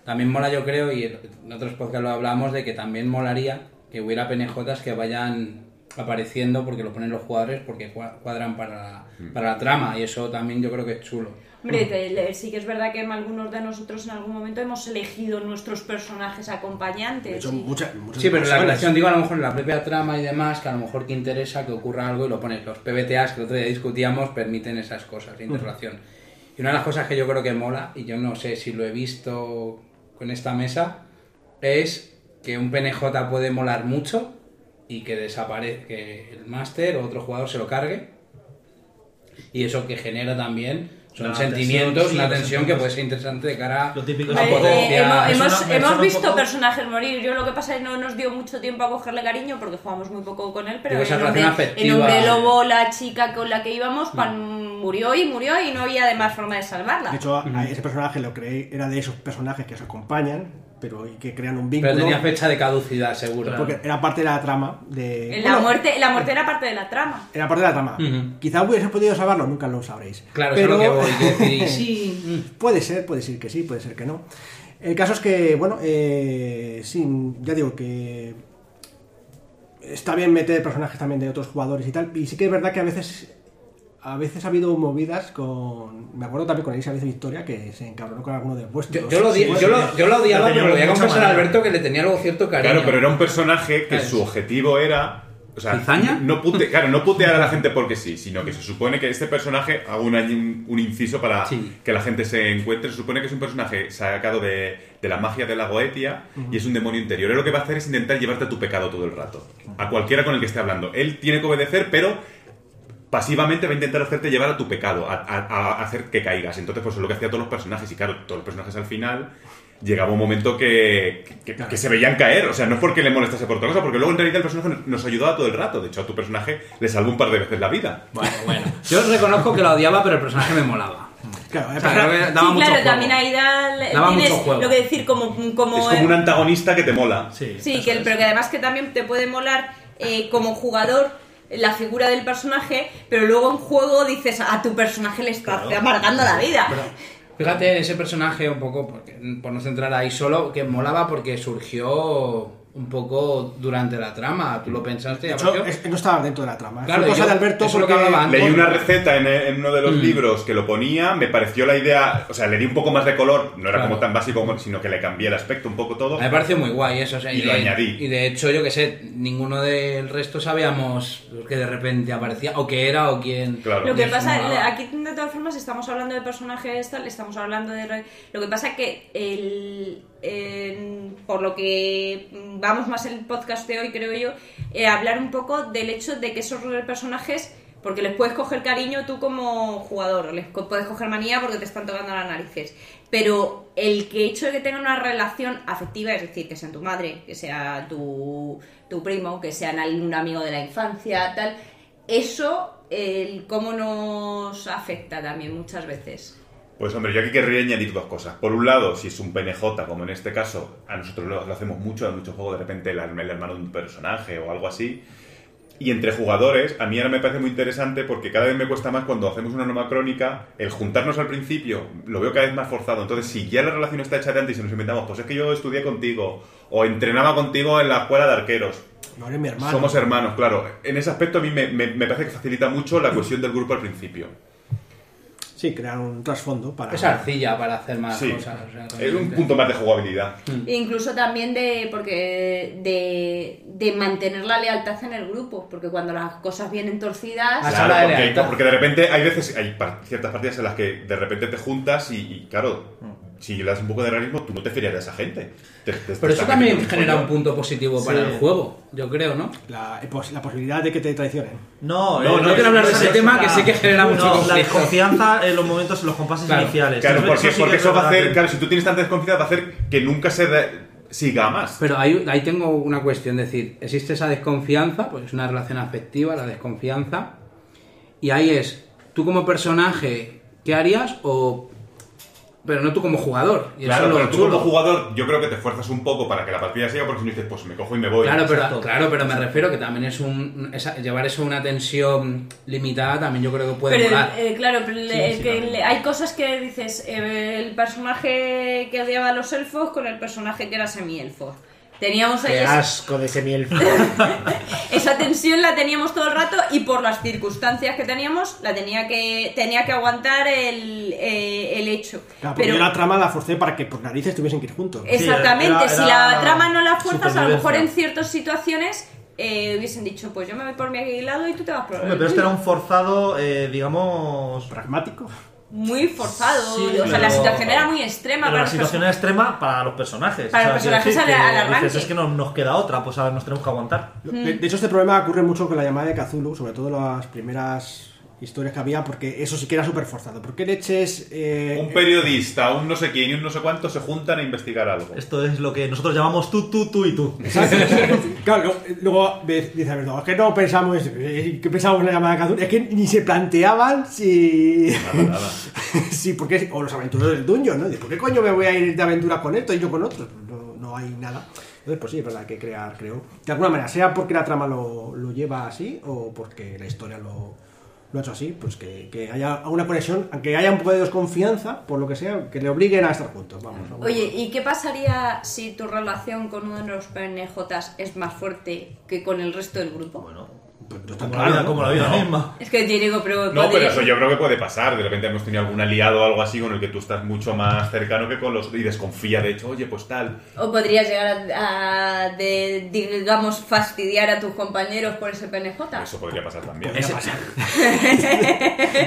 también mola yo creo, y en otros podcasts lo hablamos, de que también molaría que hubiera PNJs que vayan apareciendo porque lo ponen los jugadores porque cua- cuadran para, para la trama y eso también yo creo que es chulo. Hombre, te- le- sí que es verdad que algunos de nosotros en algún momento hemos elegido nuestros personajes acompañantes. De hecho, y- muchas, muchas Sí, pero la relación, digo, a lo mejor en la propia trama y demás, que a lo mejor que interesa que ocurra algo y lo pones. Los PBTAs que el otro día discutíamos permiten esas cosas de interrelación. Y una de las cosas que yo creo que mola, y yo no sé si lo he visto con esta mesa, es que un PNJ puede molar mucho y que desaparezca, que el máster o otro jugador se lo cargue. Y eso que genera también son Una sentimientos, una tensión que puede ser interesante de cara Lo típico a Eh, eh, potenciar- hemos hemos, visto poco- personajes morir. Yo lo que pasa es que no nos dio mucho tiempo a cogerle cariño porque jugamos muy poco con él, pero en hombre, Lobo, la chica con la que íbamos, pan- murió y murió y no había además forma de salvarla. De hecho, a- a ese personaje lo creé, era de esos personajes que os acompañan, pero y que crean un vínculo. Pero tenía fecha de caducidad, seguro. Porque era parte de la trama. De, la, bueno, muerte, la muerte era parte de la trama. Era parte de la trama. Ujú. Quizá hubiese podido salvarlo, nunca lo sabréis. Claro, pero eso es lo que voy a decir. *laughs* Sí, puede ser, puede ser que sí, puede ser que no. El caso es que, bueno, eh, sí, ya digo que está bien meter personajes también de otros jugadores y tal. Y sí que es verdad que a veces a veces ha habido movidas con. Me acuerdo también con Elizabeth Victoria que se encabronó con alguno de vuestros. Yo, yo lo, odi- yo, lo, yo lo odiaba, pero le voy a confesar a. Alberto que le tenía algo cierto cariño. Claro, pero era un personaje que su objetivo era. O sea, ¿Cizaña? no pute, *laughs* claro, no putear a la gente porque sí, sino que se supone que este personaje, hago un, inciso para Sí. que la gente se encuentre, se supone que es un personaje sacado de, de la magia de la Goetia y es un demonio interior. Él lo que va a hacer es intentar llevarte a tu pecado todo el rato, a cualquiera con el que esté hablando. Él tiene que obedecer, pero pasivamente va a intentar hacerte llevar a tu pecado, a, a- a hacer que caigas. Entonces, pues es lo que hacía todos los personajes. Y claro, todos los personajes al final llegaba un momento que, que, que se veían caer. O sea, no es porque le molestase por otra cosa, porque luego en realidad el personaje nos- ayudaba todo el rato. De hecho, a tu personaje le salvó un par de veces la vida. Bueno, bueno. *laughs* Yo reconozco que la odiaba, pero el personaje me molaba. Claro, O sea, que daba sí, mucho claro, juego. también ahí da, Daba tienes mucho juego. lo que decir como, como, Es como un antagonista que te mola. Sí, Sí, que, el- es. pero que además que también te puede molar eh, como jugador la figura del personaje, pero luego en juego dices a tu personaje le estás Claro. amargando la vida. Fíjate, ese personaje un poco, porque, por no centrar ahí solo, que molaba porque surgió un poco durante la trama. Tú lo pensaste hecho, apareció. es- no estaba dentro de la trama. Claro, cosa yo- de Alberto eso es lo que porque... hablaba antes. Leí una receta en, en uno de los libros que lo ponía, me pareció la idea, o sea, le di un poco más de color, no era Claro. como tan básico, como- sino que le cambié el aspecto un poco todo. Me pareció muy guay eso. o sea, Y lo de, añadí. Y de hecho, yo que sé, ninguno del resto sabíamos que de repente aparecía, o que era, o quién. Lo Claro. que quién pasa, aquí de todas formas estamos hablando de personajes tal, estamos hablando de... Lo que pasa que el, por lo que vamos más el podcast de hoy, creo yo, eh, hablar un poco del hecho de que esos personajes, porque les puedes coger cariño tú como jugador, les puedes coger manía porque te están tocando las narices, pero el que hecho de que tengan una relación afectiva, es decir, que sean tu madre, que sea tu, tu primo, que sean al- un amigo de la infancia, tal, eso, el cómo nos afecta también muchas veces. Pues hombre, yo aquí querría añadir dos cosas. Por un lado, si es un PNJ, como en este caso, a nosotros lo, lo hacemos mucho, en muchos juegos de repente el, el hermano de un personaje o algo así. Y entre jugadores, a mí ahora me parece muy interesante porque cada vez me cuesta más cuando hacemos una norma crónica, el juntarnos al principio, lo veo cada vez más forzado. Entonces, si ya la relación está hecha de antes y nos inventamos, pues es que yo estudié contigo, o entrenaba contigo en la escuela de arqueros, No eres mi hermano. somos hermanos, claro. En ese aspecto a mí me, me- me parece que facilita mucho la cohesión del grupo al principio. Sí, crear un trasfondo para... Es arcilla para hacer más Sí, cosas. o sea, es un punto más de jugabilidad. E incluso también de porque de, de mantener la lealtad en el grupo, porque cuando las cosas vienen torcidas, Claro, porque, de repente hay veces, hay par- ciertas partidas en las que de repente te juntas y, y, claro, si le das un poco de realismo, tú no te fías de esa gente. Te- te- te Pero eso también genera un punto positivo para Sí. el juego, yo creo, ¿no? La, pos- la posibilidad de que te traicionen. No, No, eh, no quiero hablar de ese es- tema, que sé que genera mucho no, La conflicto. desconfianza en los momentos, en los compases Claro. iniciales. Claro, porque, eso sí porque que es eso va a hacer, que- claro, si tú tienes tanta desconfianza, va a hacer que nunca se de- siga más. Pero ahí, ahí tengo una cuestión, es decir, existe esa desconfianza, pues es una relación afectiva, la desconfianza, y ahí es, tú como personaje, ¿qué harías? O... Pero no tú como jugador. Y eso Claro, lo pero tú chulo. como jugador, yo creo que te esfuerzas un poco para que la partida siga, porque si no dices, pues me cojo y me voy. Claro, pero, claro, pero me refiero que también es un... esa- llevar eso a una tensión limitada también yo creo que puede pero molar. eh, claro, pero el- Sí, que le- hay cosas que dices, eh, el personaje que odiaba a los elfos con el personaje que era semi-elfo. Teníamos ahí Qué esa, asco de semiel. *laughs* esa tensión la teníamos todo el rato y por las circunstancias que teníamos la tenía que tenía que aguantar el, eh, el hecho. Claro, pero yo la trama la forcé para que por narices tuviesen que ir juntos. Exactamente, era- si era la trama no la fuerzas, a lo mejor en ciertas situaciones eh, hubiesen dicho, pues yo me voy por mi lado y tú te vas por el Hombre, pero este era un forzado, eh, digamos. Pragmático. Muy forzado. Sí, o sea, la situación era muy extrema Pero para la los situación era extrema para los personajes. Para los quiero personajes decir al- que al arranque. dices, es que no nos queda otra, pues ahora nos tenemos que aguantar. De, de hecho, este problema ocurre mucho con la llamada de Cthulhu, sobre todo las primeras historias que había, porque eso sí que era súper forzado. ¿Por qué leches... eh, Un periodista, un no sé quién y un no sé cuánto se juntan a investigar algo. Esto es lo que nosotros llamamos tú, tú, tú y tú. Exacto. *laughs* claro, luego, dice Alberto, es que no pensamos, eh, ¿qué pensamos en la llamada de Cthulhu? Es que ni se planteaban si... Nada, nada. *laughs* sí, porque... O los aventureros del Dungeon, ¿no? De, ¿Por qué coño me voy a ir de aventura con esto y yo con? Pues no, no hay nada. Entonces, pues sí, es verdad que crear, creo. De alguna manera, sea porque la trama lo, lo lleva así o porque la historia lo, lo ha hecho así, pues que, que haya una conexión, aunque haya un poco de desconfianza, por lo que sea, que le obliguen a estar juntos. Vamos, vamos. Oye, ¿y qué pasaría si tu relación con uno de los PNJs es más fuerte que con el resto del grupo? Bueno, No está como claro, la vida, ¿no? como la vida misma. Es que te digo, pero... No, pero eso yo creo que puede pasar. De repente hemos tenido algún aliado o algo así con el que tú estás mucho más cercano que con los. y desconfía, de hecho, oye, pues tal. O podrías llegar a, a de, digamos, fastidiar a tus compañeros por ese PNJ. Eso podría pasar también. Podría pasar. *laughs*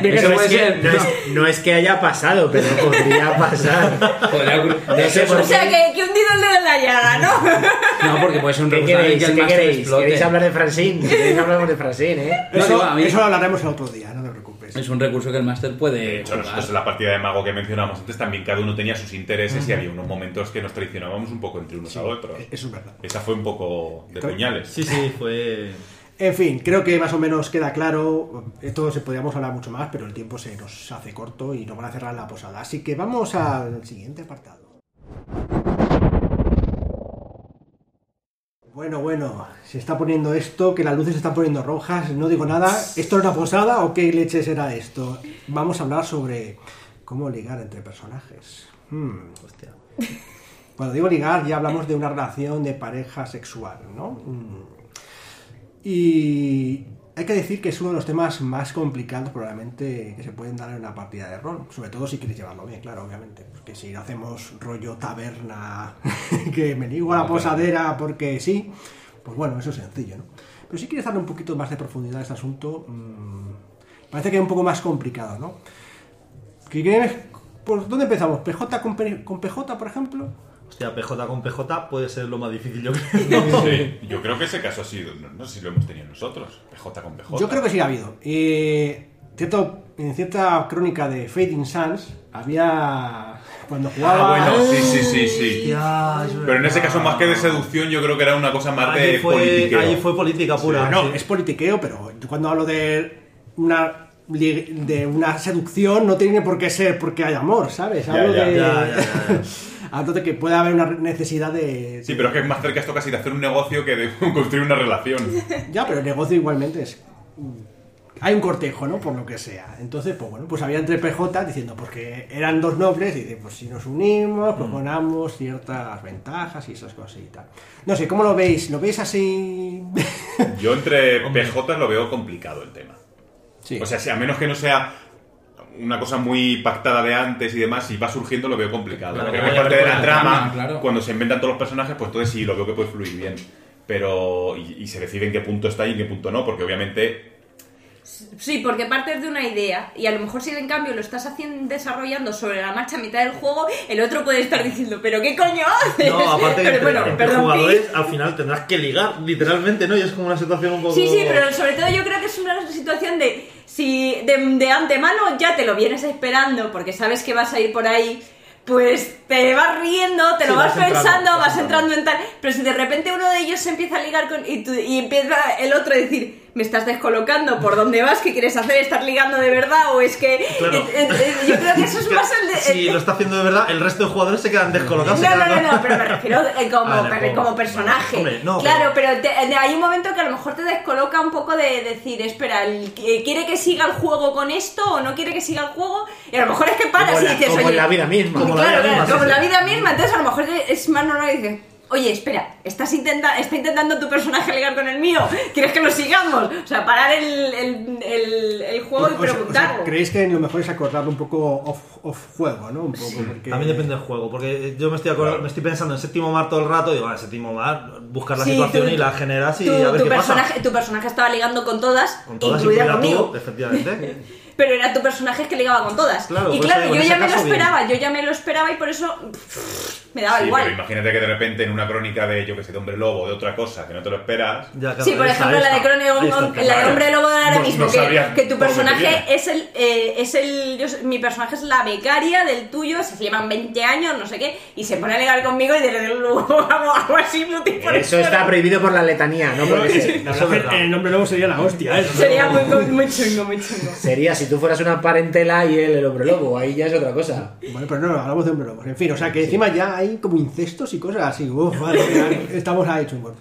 Eso puede es que- ser. no, es, no es que haya pasado, pero podría pasar. No sé por O sea, que, que hundido el dedo en la llaga, ¿no? No, porque puede ser un ¿Qué queréis? que ¿Qué queréis? ¿Queréis hablar de Francine? Queréis hablamos de Francine, ¿eh? No, Eso, mí- eso lo hablaremos el otro día, no te preocupes. Es un recurso que el máster puede De hecho, nosotros en la partida de mago que mencionábamos antes también cada uno tenía sus intereses y había unos momentos que nos traicionábamos un poco entre unos a otros. Eso es verdad. Esa fue un poco de puñales. Sí, sí, fue. En fin, creo que más o menos queda claro. Esto se podríamos hablar mucho más, pero el tiempo se nos hace corto y nos van a cerrar la posada. Así que vamos al siguiente apartado. Bueno, bueno, se está poniendo esto, que las luces se están poniendo rojas, no digo nada. ¿Esto es una posada o qué leche será esto? Vamos a hablar sobre cómo ligar entre personajes. Hmm. Hostia. Cuando digo ligar ya hablamos de una relación de pareja sexual, ¿no? Mm. Y hay que decir que es uno de los temas más complicados probablemente que se pueden dar en una partida de rol, sobre todo si quieres llevarlo bien, claro, obviamente. Porque si hacemos rollo taberna, *laughs* que me ligo a la posadera porque sí, pues bueno, eso es sencillo, ¿no? Pero si quieres darle un poquito más de profundidad a este asunto, mm, parece que es un poco más complicado, ¿no? ¿Qué ¿Por dónde empezamos? ¿PJ con, con PJ, por ejemplo? Hostia, PJ con PJ puede ser lo más difícil, yo creo. *laughs* Sí, yo creo que ese caso ha sido, no, no sé si lo hemos tenido nosotros, PJ con PJ. Yo creo que sí ha habido. Eh, cierto, en cierta crónica de Fading Suns había. Cuando jugaba. Ah, bueno, sí, sí, sí, sí. Hostia, Pero en ese caso, más que de seducción, yo creo que era una cosa más Allí de fue, politiqueo. allí fue política pura. no, sí. es politiqueo, pero yo cuando hablo de una de una seducción no tiene por qué ser porque hay amor, ¿sabes? Hablo ya, de. ya, ya, ya. *laughs* *laughs* De que puede haber una necesidad de. Sí, pero es que es más cerca esto casi de hacer un negocio que de *laughs* construir una relación. *laughs* Ya, pero el negocio igualmente es. Hay un cortejo, ¿no? Por lo que sea. Entonces, pues bueno, pues había entre PJ diciendo, porque eran dos nobles, y dice, pues si nos unimos, pues ganamos ciertas ventajas y esas cosas y tal. No sé, ¿cómo lo veis? ¿Lo veis así? Yo entre PJ lo veo complicado el tema. sí. O sea, si a menos que no sea una cosa muy pactada de antes y demás, si va surgiendo lo veo complicado. Claro, Porque que es parte de la trama, trama, claro. cuando se inventan todos los personajes, pues entonces sí lo veo que puede fluir bien. Pero. Y, y se decide en qué punto está y en qué punto no, porque obviamente. Sí, porque partes de una idea y a lo mejor si en cambio lo estás haciendo desarrollando sobre la marcha a mitad del juego, el otro puede estar diciendo, pero ¿qué coño haces? No, aparte *laughs* Pero entre, bueno, entre perdón, jugadores al final tendrás que ligar, literalmente, ¿no? Y es como una situación un poco... Sí, sí, pero sobre todo yo creo que es una situación de si de, de antemano ya te lo vienes esperando porque sabes que vas a ir por ahí, pues te vas riendo, te Sí, lo vas, pensando, vas vas entrando. entrando en tal. Pero si de repente uno de ellos se empieza a ligar con. y, tú- y empieza el otro a decir, me estás descolocando, ¿por dónde vas? ¿Qué quieres hacer? ¿Estás ligando de verdad? ¿O es que.? Claro. eh, eh, eh, yo creo que eso es *laughs* más el de. Si lo está haciendo de verdad, el resto de jugadores se quedan descolocados. No, no, quedan- no, no, pero me refiero eh, como, *laughs* Ah, juego. como personaje. Hombre, no, claro, pero, te- hay un momento que a lo mejor te descoloca un poco de decir, espera, ¿quiere que siga el juego con esto o no quiere que siga el juego? Y a lo mejor es que paras Como y la- dices, como oye, en la vida misma. Como la claro, vida claro, misma, como sí, la vida misma, entonces a lo mejor es más normal y dices, oye, espera, estás intenta, está intentando tu personaje ligar con el mío, ¿quieres que lo sigamos? O sea, parar el, el, el- el juego y O sea, o sea, preguntarlo. ¿Creéis que lo mejor es acordarlo un poco off, off juego, ¿no? Un poco, porque... También depende del juego, porque yo me estoy, me estoy pensando en séptimo mar todo el rato y digo, vale, séptimo mar, buscar la Sí, situación tú- y la generas y tu, a ver tu qué personaje, pasa. tu personaje estaba ligando con todas, Con todas incluida incluida conmigo. tú, efectivamente. *laughs* Pero era tu personaje que ligaba con todas. Claro, y por claro, yo ya me lo bien. esperaba, yo ya me lo esperaba y por eso pff, me daba Sí, igual. pero imagínate que de repente en una crónica de, yo que sé, de hombre lobo, de otra cosa, que no te lo esperas. Ya, claro, Sí, por ejemplo, la de está, la de. Hombre Lobo de ahora No- mismo, no que, tu personaje es el, eh, es el, yo- mi personaje es la becaria del tuyo, se llevan 20 años, no sé qué, y se pone a ligar conmigo y de luego *laughs* hago, hago así, el Eso está prohibido por la letanía, no por ese. La verdad es que el nombre nuevo sería la hostia, ¿eh? Sería muy, muy chungo, muy chungo. Sería si tú fueras una parentela y él el hombre lobo, ahí ya es otra cosa. Bueno, pero no, hablamos de hombre lobos. En fin, o sea que encima ya hay como incestos y cosas así. Uf, vale, estamos ahí chungos.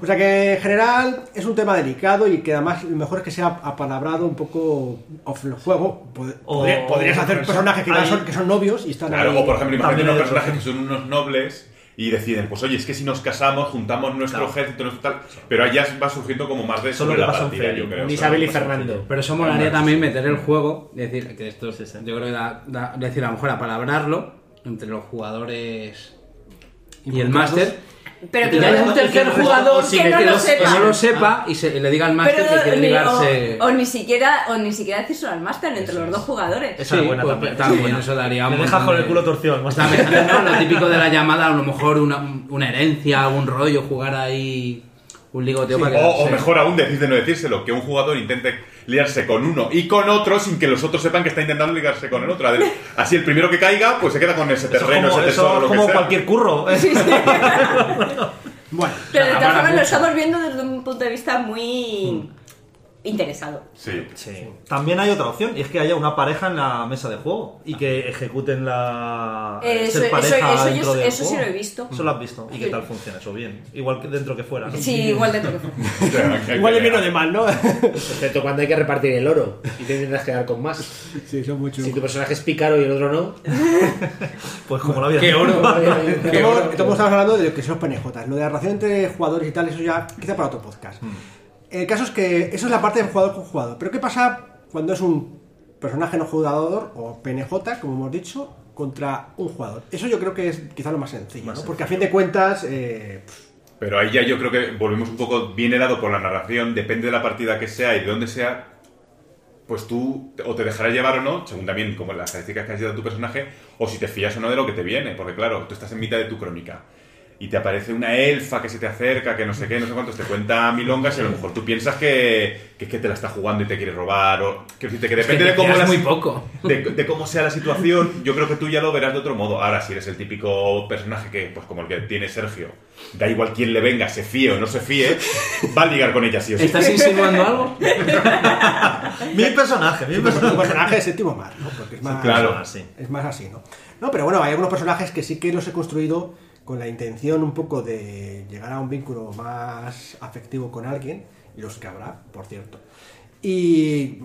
O sea que en general es un tema delicado y que además lo mejor es que sea apalabrado un poco off el juego. Pod- O- podría- podrías hacer personajes que, hay- son, que son novios y están Claro, ahí. o por ejemplo, imagínate unos personajes que son unos nobles y deciden, pues oye, es que si nos casamos, juntamos nuestro Claro. ejército, nuestro tal. Pero allá va surgiendo como más de Solo sobre que la partida, yo creo. Isabel y Fernando. Pero eso molaría también meter el juego, decir, que esto sí. yo creo que da, da- decir, a lo mejor apalabrarlo entre los jugadores y el máster. Pero que que haya un tercer jugador que que, no que lo sepa. que no lo sepa y, se, y le diga al máster que quiere ni- ligarse. o, o ni siquiera o ni siquiera decírselo al máster entre los dos jugadores. Esa es buena pues, también. también, eso daría un Me dejas con el culo torcido. más pensando, *laughs* ¿no? Lo típico de la llamada, a lo mejor una, una herencia, algún rollo, jugar ahí un ligoteo para O, o mejor aún, decir de no decírselo, que un jugador intente liarse con uno y con otro sin que los otros sepan que está intentando ligarse con el otro. *laughs* Así el primero que caiga, pues se queda con ese Eso terreno, como, ese eso tesoro, es lo que como sea. cualquier curro. *laughs* *laughs* Bueno, Pero de todas formas lo estamos viendo desde un punto de vista muy interesado. Sí. Sí. También hay otra opción, y es que haya una pareja en la mesa de juego y que ejecuten la. Eh, ser eso- pareja eso- eso yo- dentro del eso sí lo he visto. Eso lo has visto. ¿Y qué tal funciona eso? Bien. Igual que dentro que fuera. ¿no? Sí, igual de todo. O sea, hay que Igual de ver. bien o de mal, ¿no? *laughs* Excepto cuando hay que repartir el oro y te intentas quedar con más. sí, son muy Si chulos. tu personaje es pícaro y el otro no. *laughs* Pues como la vida. ¡Qué oro! *laughs* ¡Qué Estamos, hablando de lo que son los PNJs. Lo de la relación entre jugadores y tal, eso ya quizá para otro podcast. El caso es que eso es la parte de jugador con jugador. Pero ¿qué pasa cuando es un personaje no jugador o PNJ, como hemos dicho, contra un jugador? Eso yo creo que es quizá lo más sencillo, ¿no? Porque a fin de cuentas, eh, Pero ahí ya yo creo que volvemos un poco bien helado por la narración, depende de la partida que sea y de dónde sea, pues tú o te dejarás llevar o no, según también como las características que has dado tu personaje, o si te fías o no de lo que te viene, porque claro, tú estás en mitad de tu crónica y te aparece una elfa que se te acerca, que no sé qué, no sé cuántos, te cuenta milongas y a lo mejor tú piensas que, que es que te la está jugando y te quiere robar, o decirte que depende de cómo Es la- muy poco. de, de cómo sea la situación, yo creo que tú ya lo verás de otro modo. Ahora, si eres el típico personaje que, pues como el que tiene Sergio, da igual quién le venga, se fíe o no se fíe, va a ligar con ella sí o sí. ¿Estás insinuando algo? *laughs* Mi personaje, mi un personaje. personaje es séptimo más, ¿no? Porque es más, Claro. es más así, ¿no? No, pero bueno, hay algunos personajes que sí que los he construido con la intención un poco de llegar a un vínculo más afectivo con alguien, los que habrá, por cierto. Y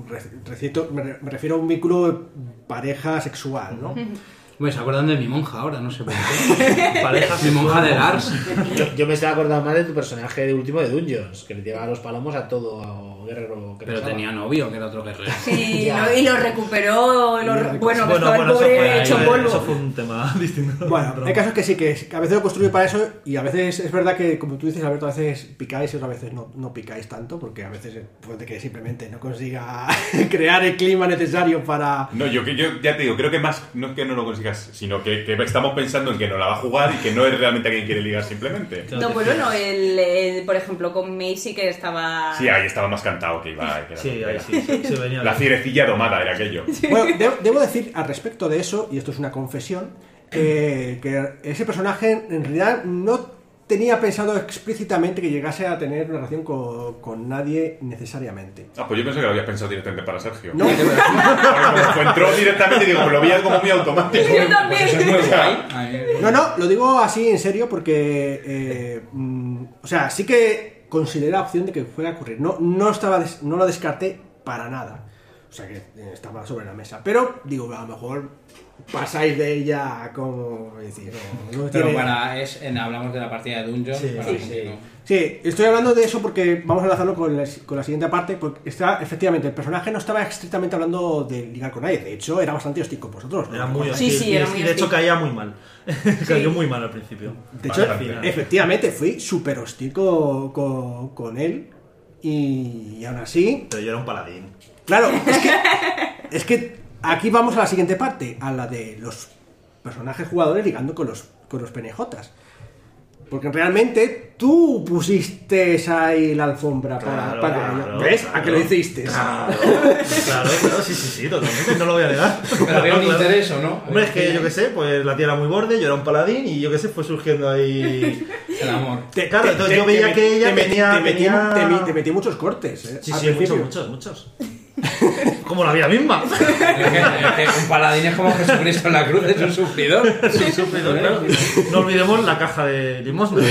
me refiero a un vínculo pareja sexual, ¿no? *laughs* Hombre, se acuerdan de mi monja ahora, no sé por qué. Mi monja de Lars. Yo, yo me estaba acordando más de tu personaje de último de Dungeons, que le tiraba los palomos a todo guerrero que Pero pasaba. tenía novio, que era otro guerrero. Sí, Ya. y lo recuperó. lo bueno, que Bueno, estaba bueno, el eso pobre fue, hecho polvo. eso fue un tema *laughs* distinto. Bueno, Pero- el caso es que sí, que a veces lo construyo para eso y a veces es verdad que, como tú dices, Alberto, a veces picáis y otras veces no, no picáis tanto porque a veces puede que simplemente no consiga *laughs* crear el clima necesario para... No, yo, que- yo ya te digo, creo que más no es que no lo sino que, que estamos pensando en que no la va a jugar y que no es realmente a quien quiere ligar simplemente. No, pues bueno, el, el- por ejemplo, con Macy que estaba... Sí, ahí estaba más cantado que iba. que Sí, ahí sí, sí, sí venía. *laughs* La fierecilla domada era aquello. *laughs* Bueno, de- debo decir al respecto de eso, y esto es una confesión, que ese personaje en realidad no tenía pensado explícitamente que llegase a tener una relación con, con nadie necesariamente. Ah, pues yo pensé que lo habías pensado directamente para Sergio. No, *laughs* como entró directamente, digo, pues lo veía como muy automático. Yo también. Eso es muy guay. Ay, no, no, lo digo así en serio porque, eh, mm, o sea, sí que consideré la opción de que fuera a ocurrir. No, no, estaba des- no lo descarté para nada. O sea que eh, estaba sobre la mesa. Pero, digo, a lo mejor pasáis de ella como... decir, no- no Pero para, es, en, hablamos de la partida de Dungeon. Sí, para sí, no- Sí, estoy hablando de eso porque vamos a enlazarlo con la, con la siguiente parte, porque está, efectivamente, el personaje no estaba estrictamente hablando de ligar con nadie, de hecho era bastante hostil con vosotros. ¿no? Era muy Sí, hostil. sí, y, era y muy de hecho caía muy mal. *laughs* Cayó muy mal al principio. De hecho, efectivamente, fui súper hostil con, con- con él y, aún así, Pero yo era un paladín. Claro, es que, es que aquí vamos a la siguiente parte, a la de los personajes jugadores ligando con los, con los PNJs. Porque realmente tú pusiste ahí la alfombra para, Claro, para claro, ello. ¿Ves? ¿A que lo hiciste? Claro, claro, claro, sí, sí, sí, totalmente, no lo voy a negar. *laughs* Pero había un Claro. interés o no. Hombre, es que yo qué sé, pues la tía era muy borde, yo era un paladín y yo qué sé, fue surgiendo ahí. *laughs* El amor. Te- Claro, te- entonces te- yo veía te- que ella te metí- tenía- te metí, tenía- te metí- te metí muchos cortes, ¿eh? Sí, sí, muchos, muchos, muchos. Como la vida misma. Es *laughs* que, es que un paladín es como Jesucristo en la cruz, es un sufridor. Sí, sufridor, claro. No olvidemos la caja de limosna.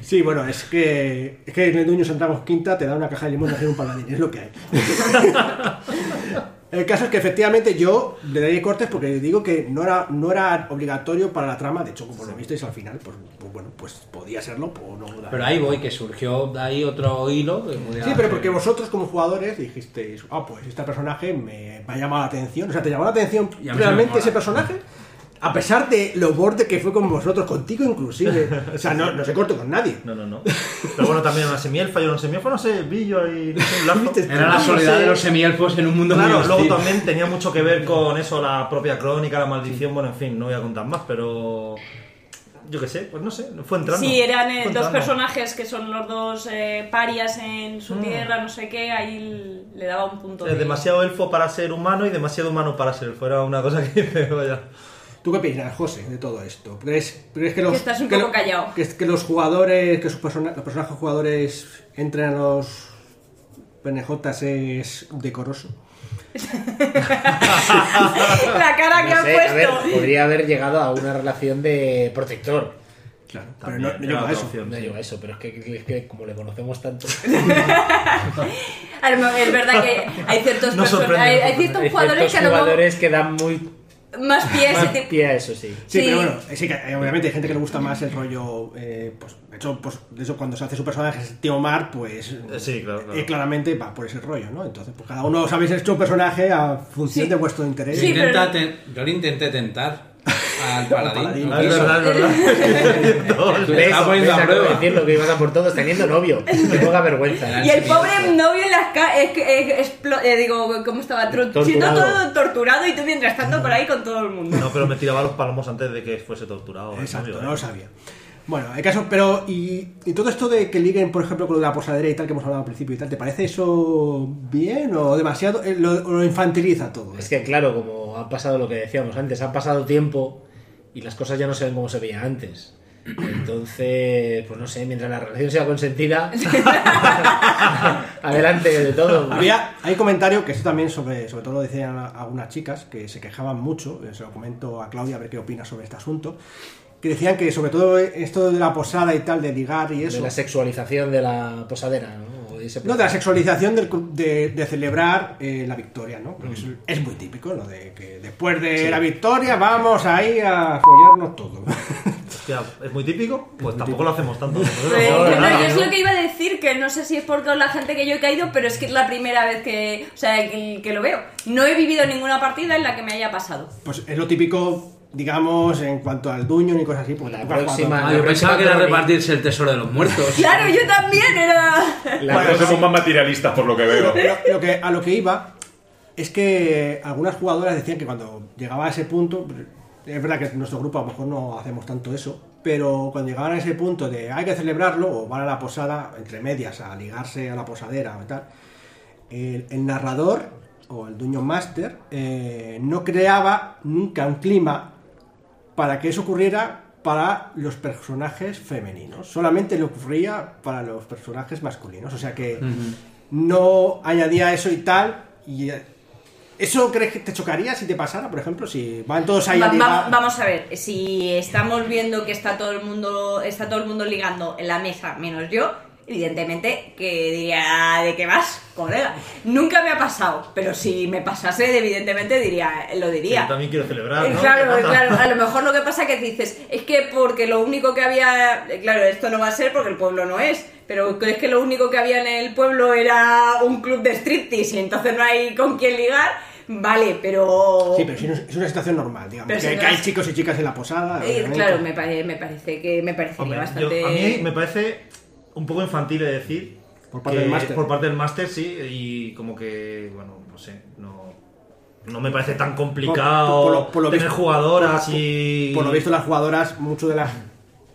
Sí, bueno, es que, es que en el Dueño Santiago Quinta te da una caja de limón y un paladín, es lo que hay. *laughs* el caso es que efectivamente yo le daría cortes porque digo que no era, no era obligatorio para la trama, de hecho, como lo visteis al final, pues, pues bueno, pues podía serlo, o no. Pero ahí voy, que surgió de ahí otro hilo. que Sí, pero porque vosotros como jugadores dijisteis, ah, pues este personaje me, ha llamado la atención. O sea, ¿te llamó la atención a realmente ese personaje? A pesar de lo borde que fue con vosotros, contigo inclusive. *laughs* O sea, no, no se cortó con nadie. No, no, no. Pero bueno, también una semielfa, yo semielfa, no sé, no sé, un lazo. Era la soledad de los semielfos en un mundo Claro, muy luego también tenía mucho que ver con *laughs* eso, la propia crónica, la maldición, bueno, en fin, no voy a contar más, pero yo qué sé, pues no sé, fue entrando. Sí, eran eh, dos personajes que son los dos eh, parias en Mm. su tierra, no sé qué, ahí le daba un punto Es de... demasiado elfo para ser humano y demasiado humano para ser elfo, era una cosa que *laughs* me vaya. ¿Tú qué opinas, José, de todo esto? ¿Crees, crees que los Que estás un que poco lo- callado. Que, que los jugadores, que sus persona- los personajes jugadores entren a los PNJs es decoroso? *laughs* La cara que No han sé, a ver, puesto. podría haber llegado a una relación de protector. Claro, pero También, no, no era llega a otra eso. No lleva eso, pero es que, es que como le conocemos tanto. *laughs* Es verdad que hay ciertos, *laughs* No hay, no ciertos jugadores que jugadores que dan muy más pie a ese más tipo- pie a eso, sí. Sí, Sí. pero bueno, sí que eh, obviamente hay gente que le gusta más el rollo. eh, pues, de hecho, pues, de eso cuando se hace su personaje, es Tío Mar, pues. Eh, sí, claro, claro. eh, claramente va por ese rollo, ¿no? Entonces, pues cada uno os habéis hecho un personaje a función Sí. de vuestro interés. Sí, Intenta pero- ten- Yo le intenté tentar al paladín. paladín. no es verdad, es verdad. *laughs* Le ¿Ves? estaba poniendo a prueba. decir lo que ibas a por todos teniendo novio. Que poca vergüenza. Y el pobre novio en las ca- es que es, eh, digo, ¿cómo estaba? Torturado. Siendo todo torturado y tú mientras tanto por ahí con todo el mundo. No, pero me tiraba los palmos antes de que fuese torturado. Exacto, novio, no ¿eh? lo sabía. Bueno, hay casos, pero y, y todo esto de que liguen, por ejemplo, con lo de la posadera y tal que hemos hablado al principio y tal, ¿te parece eso bien o demasiado? eh, lo, o lo infantiliza todo? Es que claro, como ha pasado lo que decíamos antes, ha pasado tiempo y las cosas ya no se ven como se veía antes. Entonces, pues no sé, mientras la relación sea consentida, *laughs* *laughs* adelante de todo. Había, hay comentarios que esto también sobre, sobre todo lo decían algunas chicas que se quejaban mucho, eh, se lo comento a Claudia a ver qué opina sobre este asunto, que decían que sobre todo esto de la posada y tal, de ligar y de eso, la sexualización de la posadera, ¿no? O de ese- no, de la sexualización del de, de celebrar eh, la victoria, ¿no? Porque eso es muy típico, ¿no? De que después de la victoria vamos ahí a follarnos todo. *laughs* Hostia, ¿es muy típico? Pues tampoco lo hacemos tanto. *laughs* No, yo, no, no, no, yo es lo que iba a decir, que no sé si es por toda la gente que yo he caído, pero es que es la primera vez que, o sea, que, que lo veo. No he vivido ninguna partida en la que me haya pasado. Pues es lo típico, digamos, en cuanto al duño ni cosas así. Pues La próxima- Ah, yo pensaba que era repartirse el tesoro de los muertos. *laughs* Claro, yo también era... La Bueno, próxima- somos más materialistas por lo que veo. Lo, lo que, a lo que iba es que algunas jugadoras decían que cuando llegaba a ese punto, es verdad que en nuestro grupo a lo mejor no hacemos tanto eso, pero cuando llegaban a ese punto de hay que celebrarlo o van a la posada, entre medias, a ligarse a la posadera o tal, el, el narrador o el Dungeon Master eh, no creaba nunca un clima para que eso ocurriera para los personajes femeninos. Solamente le ocurría para los personajes masculinos. O sea que no añadía eso y tal. Y eh, ¿Eso crees que te chocaría si te pasara, por ejemplo? Si van todos ahí va- vamos a ver, si estamos viendo que está todo el mundo está todo el mundo ligando en la mesa menos yo, evidentemente que diría de qué vas, colega. Nunca me ha pasado, pero si me pasase, evidentemente diría lo Yo diría. también quiero celebrar, ¿no? Claro, claro, a lo mejor lo que pasa que dices, es que porque lo único que había, claro, esto no va a ser porque el pueblo no es, pero crees que lo único que había en el pueblo era un club de striptease y entonces no hay con quién ligar, vale, pero... Sí, pero si no es es una situación normal, digamos. Pero que, si no que hay es- chicos y chicas en la posada. Eh, claro, me, pare- me parece que me parecería Hombre, yo- bastante... a mí me parece un poco infantil de decir. Por parte del máster. Por parte del máster, sí, y como que, bueno, no sé, no, no me parece tan complicado Por- por lo- por lo tener visto- jugadoras por- y. Por lo visto, las jugadoras, mucho de las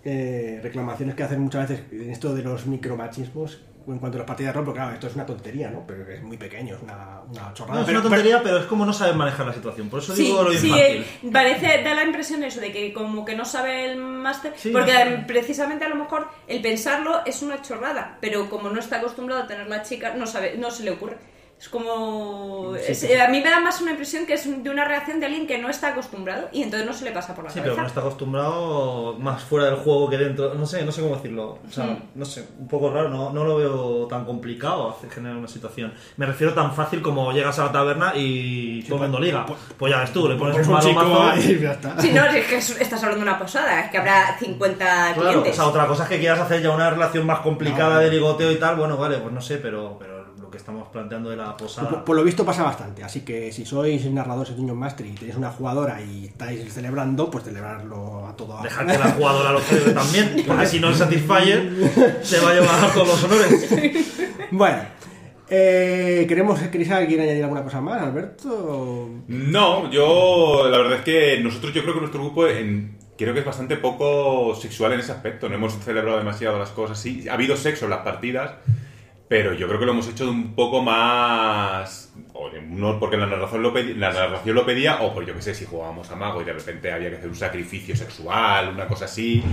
eh, reclamaciones que hacen muchas veces en esto de los micromachismos en cuanto a las partidas de rol, porque claro, esto es una tontería, ¿no? Pero es muy pequeño, es una, una chorrada. No, es una tontería, pero, es como no saber manejar la situación. Por eso Sí, digo lo sí, infantil. eh, parece, da la impresión eso de que como que no sabe el máster, Sí, porque no. precisamente a lo mejor el pensarlo es una chorrada, pero como no está acostumbrado a tener la chica, no sabe, no se le ocurre. Es como... es- eh, a mí me da más una impresión que es de una reacción de alguien que no está acostumbrado y entonces no se le pasa por la Sí, pero cabeza. no está acostumbrado más fuera del juego que dentro. No sé, no sé cómo decirlo. O sea, Mm. no sé, un poco raro. No, no lo veo tan complicado generar una situación. Me refiero tan fácil como llegas a la taberna y todo el mundo liga. Pues ya ves tú, le pones Pones un chico mazo. ahí y ya *laughs* está. Sí, no, es que es- estás hablando de una posada, es que habrá 50 Claro, o clientes. sea, otra cosa es que quieras hacer ya una relación más complicada de ligoteo y tal. Bueno, vale, pues no sé, pero, pero lo que estamos planteando de la Por, posada. por lo visto pasa bastante, así que si sois narradores de Dungeon Master y tenéis una jugadora y estáis celebrando, pues celebrarlo a todo. Dejar que la jugadora lo celebre también, porque si no el Satisfyer se va a llevar todos los honores. Bueno, eh, ¿queremos, ¿queréis alguien añadir alguna cosa más, Alberto? No, yo la verdad es que nosotros yo creo que nuestro grupo en, creo que es bastante poco sexual en ese aspecto. No hemos celebrado demasiado las cosas. Sí, ha habido sexo en las partidas, pero yo creo que lo hemos hecho de un poco más. o de- no porque la narración lo pedía, la narración lo pedía, o por yo que sé, si jugábamos a mago y de repente había que hacer un sacrificio sexual, una cosa así.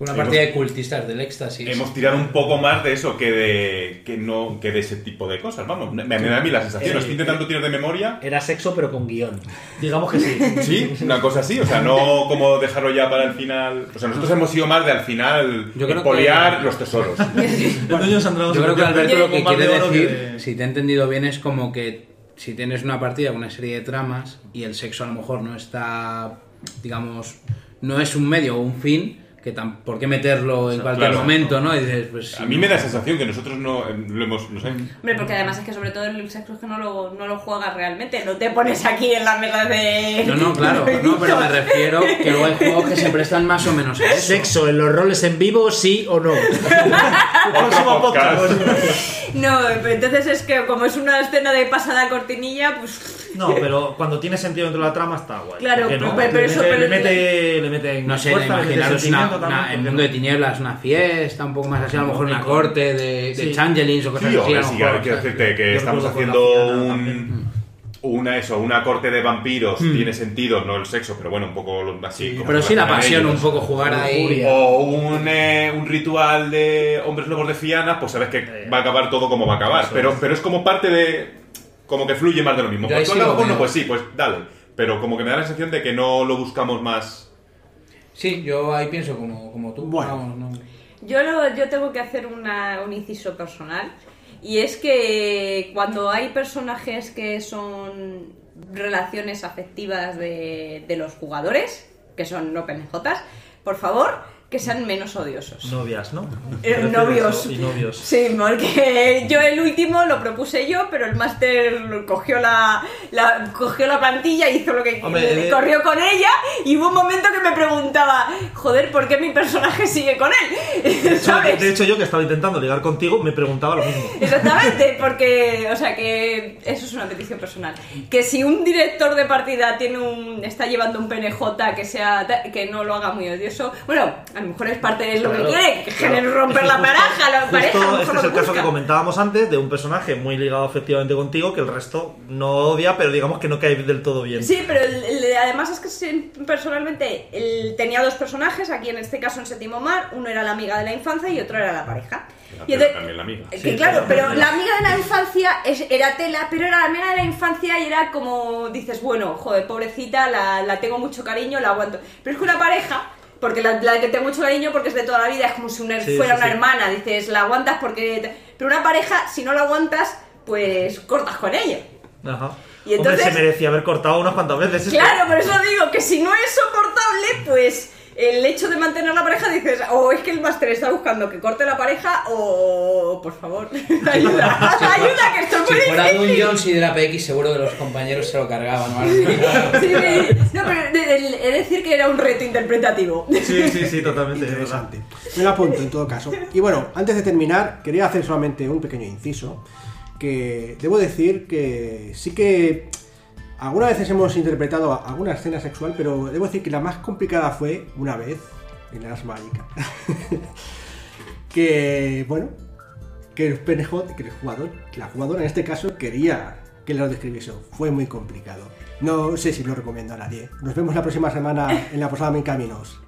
Una Hemos- partida de cultistas del éxtasis. Hemos tirado un poco más de eso que de que no que de ese tipo de cosas, vamos. Me, me da a mí la sensación. Sí. Estoy intentando tirar de memoria. Era sexo, pero con guion. Digamos que sí. *laughs* Sí, una cosa así, o sea, no como dejarlo ya para el final. O sea, nosotros hemos ido más de al final Yo creo poliar que- los tesoros. *laughs* Dragons Yo creo que Alberto lo que quiere decir, que- si te he entendido bien, es como que si tienes una partida con una serie de tramas y el sexo a lo mejor no está, digamos, no es un medio o un fin, que tan, ¿por qué meterlo en cualquier claro. momento, no? Y dices, pues, A mí no- me da la sensación que nosotros no eh, lo hemos, no sé. Hombre, porque además es que sobre todo el sexo es que no lo, no lo juegas realmente, no te pones aquí en la mesa de... No, no, claro, no, pero me *laughs* refiero que luego hay juegos que se prestan más o menos a eso. ¿Sexo en los roles en vivo, sí o no? *laughs* Próximo podcast. No, pero entonces es que como es una escena de pasada cortinilla, pues... No, pero cuando tiene sentido dentro de la trama está guay. Claro, ¿Por qué no? pero- pero le, eso- mete, pero- le mete, le mete No sé, fuerza, imaginaros una, una- también, en ¿por qué mundo de no? tinieblas, una fiesta, un poco más así, a lo mejor una corte de, de Sí. changelings o cosas Sí, así. a hombre, lo sí, hay que decirte que estamos haciendo un, también. Una eso, una corte de vampiros, tiene sentido, no el sexo, pero bueno, un poco así. Pero sí la pasión, ellos. un poco jugar ahí. O un, eh, un ritual de hombres lobos de Fiana, pues sabes que Eh, va a acabar todo como va a acabar. eso Pero, es. pero es como parte de. Como que fluye más de lo mismo. Yo Pues sí lo pues sí, pues dale. Pero como que me da la sensación de que no lo buscamos más. Sí, yo ahí pienso como, como tú. Bueno. No. Yo, lo- yo tengo que hacer una- un inciso personal y es que cuando hay personajes que son relaciones afectivas de, de los jugadores, que son no PNJs, por favor, que sean menos odiosos. Novias, ¿no? Eh, novios. Y novios. Sí, porque yo el último lo propuse yo, pero el máster cogió la, la- cogió la plantilla, hizo lo que Hombre, eh, corrió con ella y hubo un momento que me preguntaba, joder, ¿por qué mi personaje sigue con él? De hecho, *laughs* ¿Sabes? de hecho, yo que estaba intentando ligar contigo me preguntaba lo mismo. Exactamente, porque, o sea, que eso es una petición personal. Que si un director de partida tiene un, está llevando un PNJ que sea, que no lo haga muy odioso, bueno, a lo mejor es parte de lo que Claro, quiere, que claro. romper la pareja, la Justo pareja, a lo mejor este es el caso busca. que comentábamos antes de un personaje muy ligado afectivamente contigo que el resto no odia, pero digamos que no cae del todo bien. Sí, pero el- el- además es que personalmente él tenía dos personajes, aquí en este caso en Séptimo Mar, uno era la amiga de la infancia y otro era la pareja. Y entonces- también la amiga. Que Sí, claro, claro. pero la amiga de la infancia es- era tela, pero era la amiga de la infancia y era como, dices, bueno, joder, pobrecita, la, la tengo mucho cariño, la aguanto. Pero es que una pareja, porque la, la que tengo mucho cariño porque es de toda la vida, es como si una- Sí, fuera sí, una sí. hermana, dices, la aguantas porque... te- Pero una pareja, si no la aguantas, pues cortas con ella. Ajá. Y entonces- Hombre, se merecía haber cortado unas cuantas veces. es que- Claro, por eso digo que si no es soportable, pues el hecho de mantener la pareja dices, o es que el máster está buscando que corte la pareja, o por favor, *laughs* ayuda, ayuda, que estoy Si muy fuera difícil. Dungeons y de la PX, seguro que los compañeros se lo cargaban. ¿no? Sí, sí. No, pero de decir que era un reto interpretativo. Sí, sí, sí, totalmente. es. Interesante. Me lo apunto en todo caso. Y bueno, antes de terminar, quería hacer solamente un pequeño inciso. Que debo decir que sí que algunas veces hemos interpretado alguna escena sexual, pero debo decir que la más complicada fue una vez en Las Mágicas. *laughs* que, bueno, que el PNJ, que el jugador, que la jugadora en este caso quería que lo describiese. Fue muy complicado. No sé si lo recomiendo a nadie. Nos vemos la próxima semana en la posada Mil Caminos.